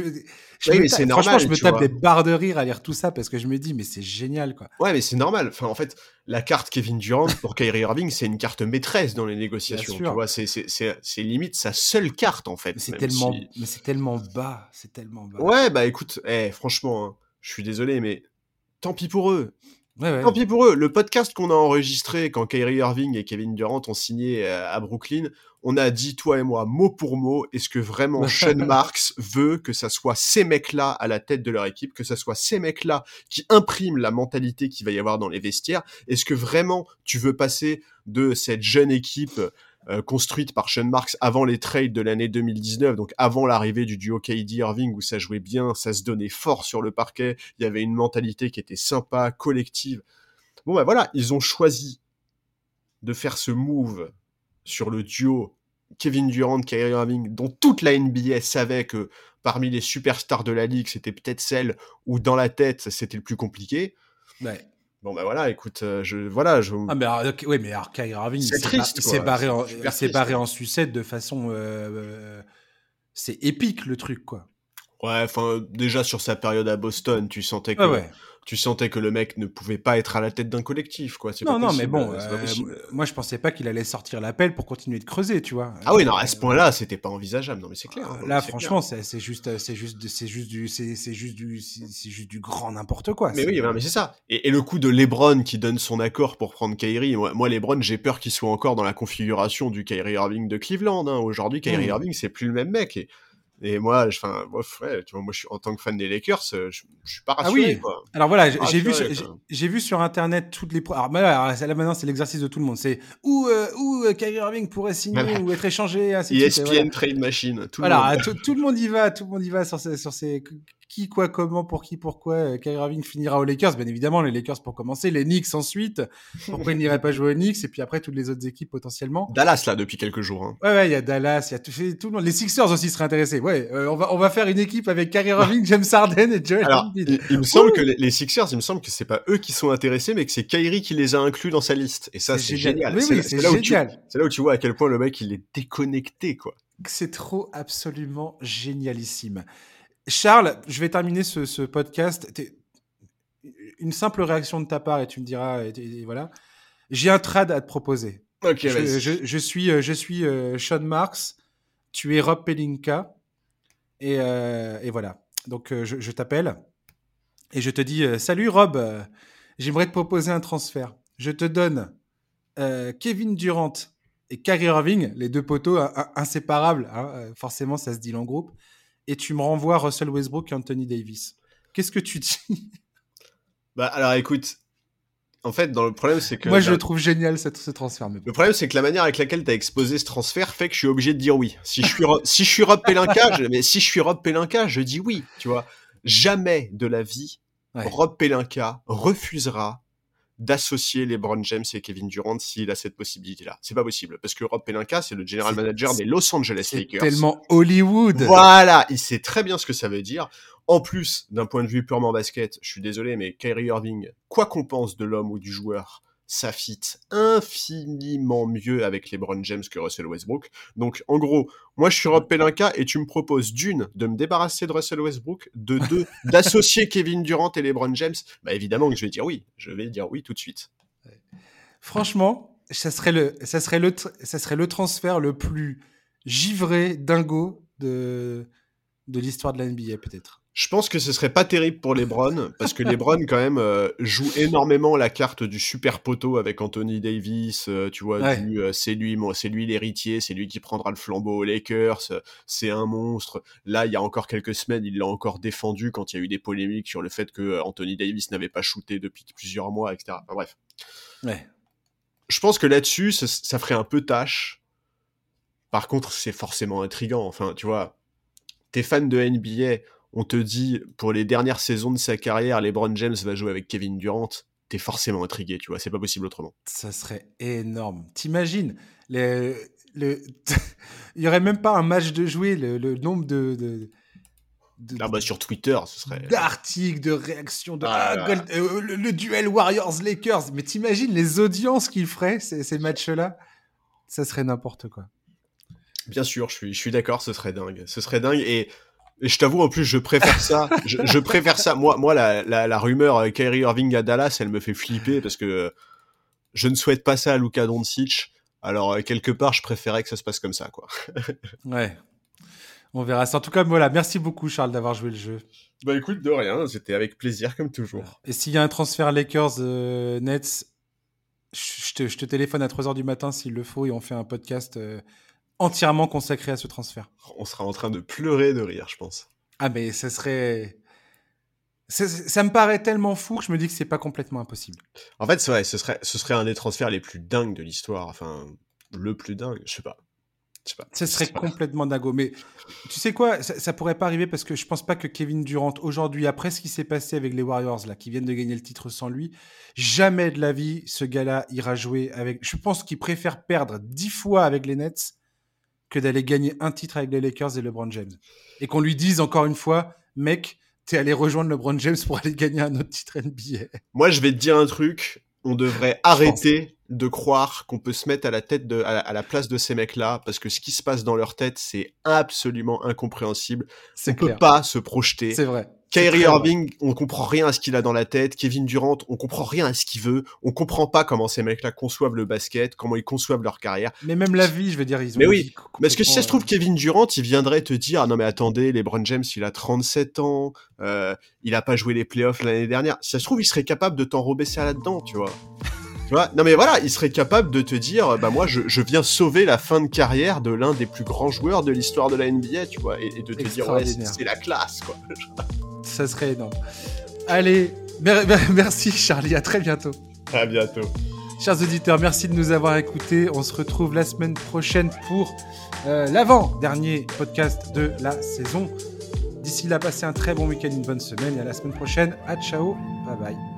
je oui, mais normal, franchement, je me tape des barres de rire à lire tout ça parce que je me dis, mais c'est génial, quoi. Ouais, mais c'est normal. Enfin, en fait, la carte Kevin Durant pour Kyrie Irving, c'est une carte maîtresse dans les négociations. Tu vois, c'est limite sa seule carte, en fait. C'est tellement, mais c'est tellement bas. C'est tellement bas. Ouais, bah écoute, eh, franchement, hein, je suis désolé, mais tant pis pour eux. Tant pis pour eux. Le podcast qu'on a enregistré quand Kyrie Irving et Kevin Durant ont signé euh, à Brooklyn, on a dit, toi et moi, mot pour mot, est-ce que vraiment Sean Marks veut que ça soit ces mecs-là à la tête de leur équipe, que ça soit ces mecs-là qui impriment la mentalité qu'il va y avoir dans les vestiaires? Est-ce que vraiment tu veux passer de cette jeune équipe euh, construite par Sean Marks avant les trades de l'année 2019, donc avant l'arrivée du duo KD Irving où ça jouait bien, ça se donnait fort sur le parquet, il y avait une mentalité qui était sympa, collective? Bon ben voilà, ils ont choisi de faire ce move sur le duo Kevin Durant, Kyrie Irving, dont toute la NBA savait que parmi les superstars de la ligue, c'était peut-être celle où dans la tête c'était le plus compliqué. Ouais. Bon ben voilà, écoute, euh, je voilà, je. Ah mais alors, oui, mais alors Kyrie Irving, c'est triste. C'est barré, en, c'est barré en sucette de façon, euh, euh, c'est épique le truc quoi. Ouais, enfin déjà sur sa période à Boston, tu sentais que ouais tu sentais que le mec ne pouvait pas être à la tête d'un collectif, quoi. Non, non, mais bon, euh, moi je pensais pas qu'il allait sortir l'appel pour continuer de creuser, tu vois. Ah oui, non, à ce point-là, c'était pas envisageable. Non, mais c'est clair. Hein, là, franchement, c'est juste, c'est juste, c'est juste du, c'est juste du, c'est juste du grand n'importe quoi. Mais oui, mais c'est ça. Et, le coup de LeBron qui donne son accord pour prendre Kyrie, moi, moi LeBron, j'ai peur qu'il soit encore dans la configuration du Kyrie Irving de Cleveland. Hein. Aujourd'hui, Kyrie mmh. Irving, c'est plus le même mec. Et et moi, enfin, ouais, tu vois, moi, je suis en tant que fan des Lakers, euh, je, je suis pas rassuré. Ah oui. Quoi. Alors voilà, j'ai vu, j'ai vu sur internet toutes les. Alors, là, maintenant, c'est l'exercice de tout le monde. C'est où, euh, où euh, Kyrie Irving pourrait signer ou être échangé. Ainsi ESPN Trade Machine. Tout voilà, le monde. Tout, le monde y va, tout le monde y va sur ces, sur ces qui, quoi, comment, pour qui, pourquoi euh, Kyrie Irving finira aux Lakers? Bien évidemment, les Lakers pour commencer, les Knicks ensuite. Pourquoi il n'irait pas jouer aux Knicks? Et puis après toutes les autres équipes potentiellement. Dallas là depuis quelques jours. Hein. Ouais, ouais, il y a Dallas, il y a tout, tout, le monde. Les Sixers aussi seraient intéressés. Ouais, euh, on va on va faire une équipe avec Kyrie Irving, James Harden et Joel Embiid. Il, me semble que les, Sixers, il me semble que c'est pas eux qui sont intéressés, mais que c'est Kyrie qui les a inclus dans sa liste. Et ça, c'est génial. Oui, oui, c'est génial. C'est là où tu vois à quel point le mec il est déconnecté quoi. C'est trop absolument génialissime. Charles, je vais terminer ce, podcast. Une simple réaction de ta part et tu me diras, voilà. J'ai un trad à te proposer. Ok, je, suis, je suis euh, euh, Sean Marks, tu es Rob Pelinka, et, euh, voilà. Donc je, t'appelle et je te dis Salut Rob, j'aimerais te proposer un transfert. Je te donne Kevin Durant et Kyrie Irving, les deux poteaux inséparables. Hein, forcément, ça se dit en groupe et tu me renvoies Russell Westbrook et Anthony Davis. Qu'est-ce que tu dis Bah alors écoute, en fait, dans le problème, c'est que. Moi, je le trouve génial, ce, transfert. Le problème, c'est que la manière avec laquelle tu as exposé ce transfert fait que je suis obligé de dire oui. Si je suis, si je suis Rob Pelinka, je... mais si je suis Rob Pelinka, je dis oui. Tu vois, jamais de la vie, Rob Pelinka refusera d'associer les LeBron James et Kevin Durant s'il a cette possibilité-là. C'est pas possible parce que Rob Pelinka, c'est le general manager des Los Angeles Lakers. Tellement Hollywood. Voilà, il sait très bien ce que ça veut dire. En plus, d'un point de vue purement basket, je suis désolé, mais Kyrie Irving, quoi qu'on pense de l'homme ou du joueur, ça fit infiniment mieux avec LeBron James que Russell Westbrook. Donc, en gros, moi, je suis Rob Pelinka et tu me proposes d'une, de me débarrasser de Russell Westbrook, de deux, d'associer Kevin Durant et LeBron James. Bah, évidemment que je vais dire oui. Je vais dire oui tout de suite. Franchement, ça serait le, ça serait le, ça serait le transfert le plus givré, dingo de, de l'histoire de la NBA, peut-être. Je pense que ce serait pas terrible pour les Browns, parce que les Browns, quand même, euh, jouent énormément la carte du super poteau avec Anthony Davis. Euh, tu vois, euh, c'est lui, c'est lui l'héritier, c'est lui qui prendra le flambeau aux Lakers. c'est un monstre. Là, il y a encore quelques semaines, il l'a encore défendu quand il y a eu des polémiques sur le fait que Anthony Davis n'avait pas shooté depuis plusieurs mois, etc. bref. Ouais. Je pense que là-dessus, ça, ça ferait un peu tâche. Par contre, c'est forcément intrigant. Enfin, tu vois, t'es fan de NBA on te dit pour les dernières saisons de sa carrière, LeBron James va jouer avec Kevin Durant, t'es forcément intrigué, tu vois, c'est pas possible autrement. Ça serait énorme. T'imagines le, le... Il y aurait même pas un match de jouer, le, nombre de, de... Ah bah sur Twitter, ce serait. D'articles, de réactions, de. Ah ah, euh, le, duel Warriors-Lakers. Mais t'imagines les audiences qu'il ferait, ces, ces matchs-là? Ça serait n'importe quoi. Bien sûr, je suis, je suis d'accord, ce serait dingue. Ce serait dingue. Et et je t'avoue, en plus, je préfère ça. je, préfère ça. Moi, moi la, la, rumeur euh, Kyrie Irving à Dallas, elle me fait flipper parce que je ne souhaite pas ça à Luka Doncic. Alors, euh, quelque part, je préférais que ça se passe comme ça, quoi. ouais. On verra ça. En tout cas, voilà, merci beaucoup Charles d'avoir joué le jeu. Bah écoute, de rien, c'était avec plaisir comme toujours. Et s'il y a un transfert Lakers Nets, je te, je te, téléphone à 3h du matin s'il le faut et on fait un podcast entièrement consacré à ce transfert. On sera en train de pleurer de rire, je pense. Ah, mais ce serait. Ça me paraît tellement fou que je me dis que c'est pas complètement impossible. En fait, c'est vrai, ce serait, ce serait un des transferts les plus dingues de l'histoire. Enfin, le plus dingue, je sais pas. Je sais pas. Ce serait complètement dingo. Mais tu sais quoi, ça, ça, pourrait pas arriver parce que je pense pas que Kevin Durant, aujourd'hui, après ce qui s'est passé avec les Warriors, là, qui viennent de gagner le titre sans lui, jamais de la vie, ce gars-là ira jouer avec. Je pense qu'il préfère perdre dix fois avec les Nets que d'aller gagner un titre avec les Lakers et LeBron James. Et qu'on lui dise encore une fois, mec, t'es allé rejoindre LeBron James pour aller gagner un autre titre NBA. Moi, je vais te dire un truc. On devrait arrêter de croire qu'on peut se mettre à la tête de, à la, place de ces mecs-là, parce que ce qui se passe dans leur tête, c'est absolument incompréhensible. On ne peut pas se projeter. C'est vrai. Kyrie Irving, on comprend rien à ce qu'il a dans la tête. Kevin Durant, on comprend rien à ce qu'il veut. On comprend pas comment ces mecs-là conçoivent le basket, comment ils conçoivent leur carrière. Mais même la vie, je veux dire, ils ont. Mais oui. Parce que si ça se trouve, Kevin Durant, il viendrait te dire, ah non mais attendez, LeBron James, il a 37 ans, euh, il a pas joué les playoffs l'année dernière. Si ça se trouve, il serait capable de t'enrober ça là-dedans, tu vois. Tu vois non mais voilà, il serait capable de te dire, bah moi je, je viens sauver la fin de carrière de l'un des plus grands joueurs de l'histoire de la NBA, tu vois, et, de te dire ouais c'est la classe quoi. Ça serait énorme. Allez, merci Charlie, à très bientôt. À bientôt. Chers auditeurs, merci de nous avoir écoutés. On se retrouve la semaine prochaine pour euh, l'avant-dernier podcast de la saison. D'ici là, passez un très bon week-end, une bonne semaine et à la semaine prochaine. À ciao, bye bye.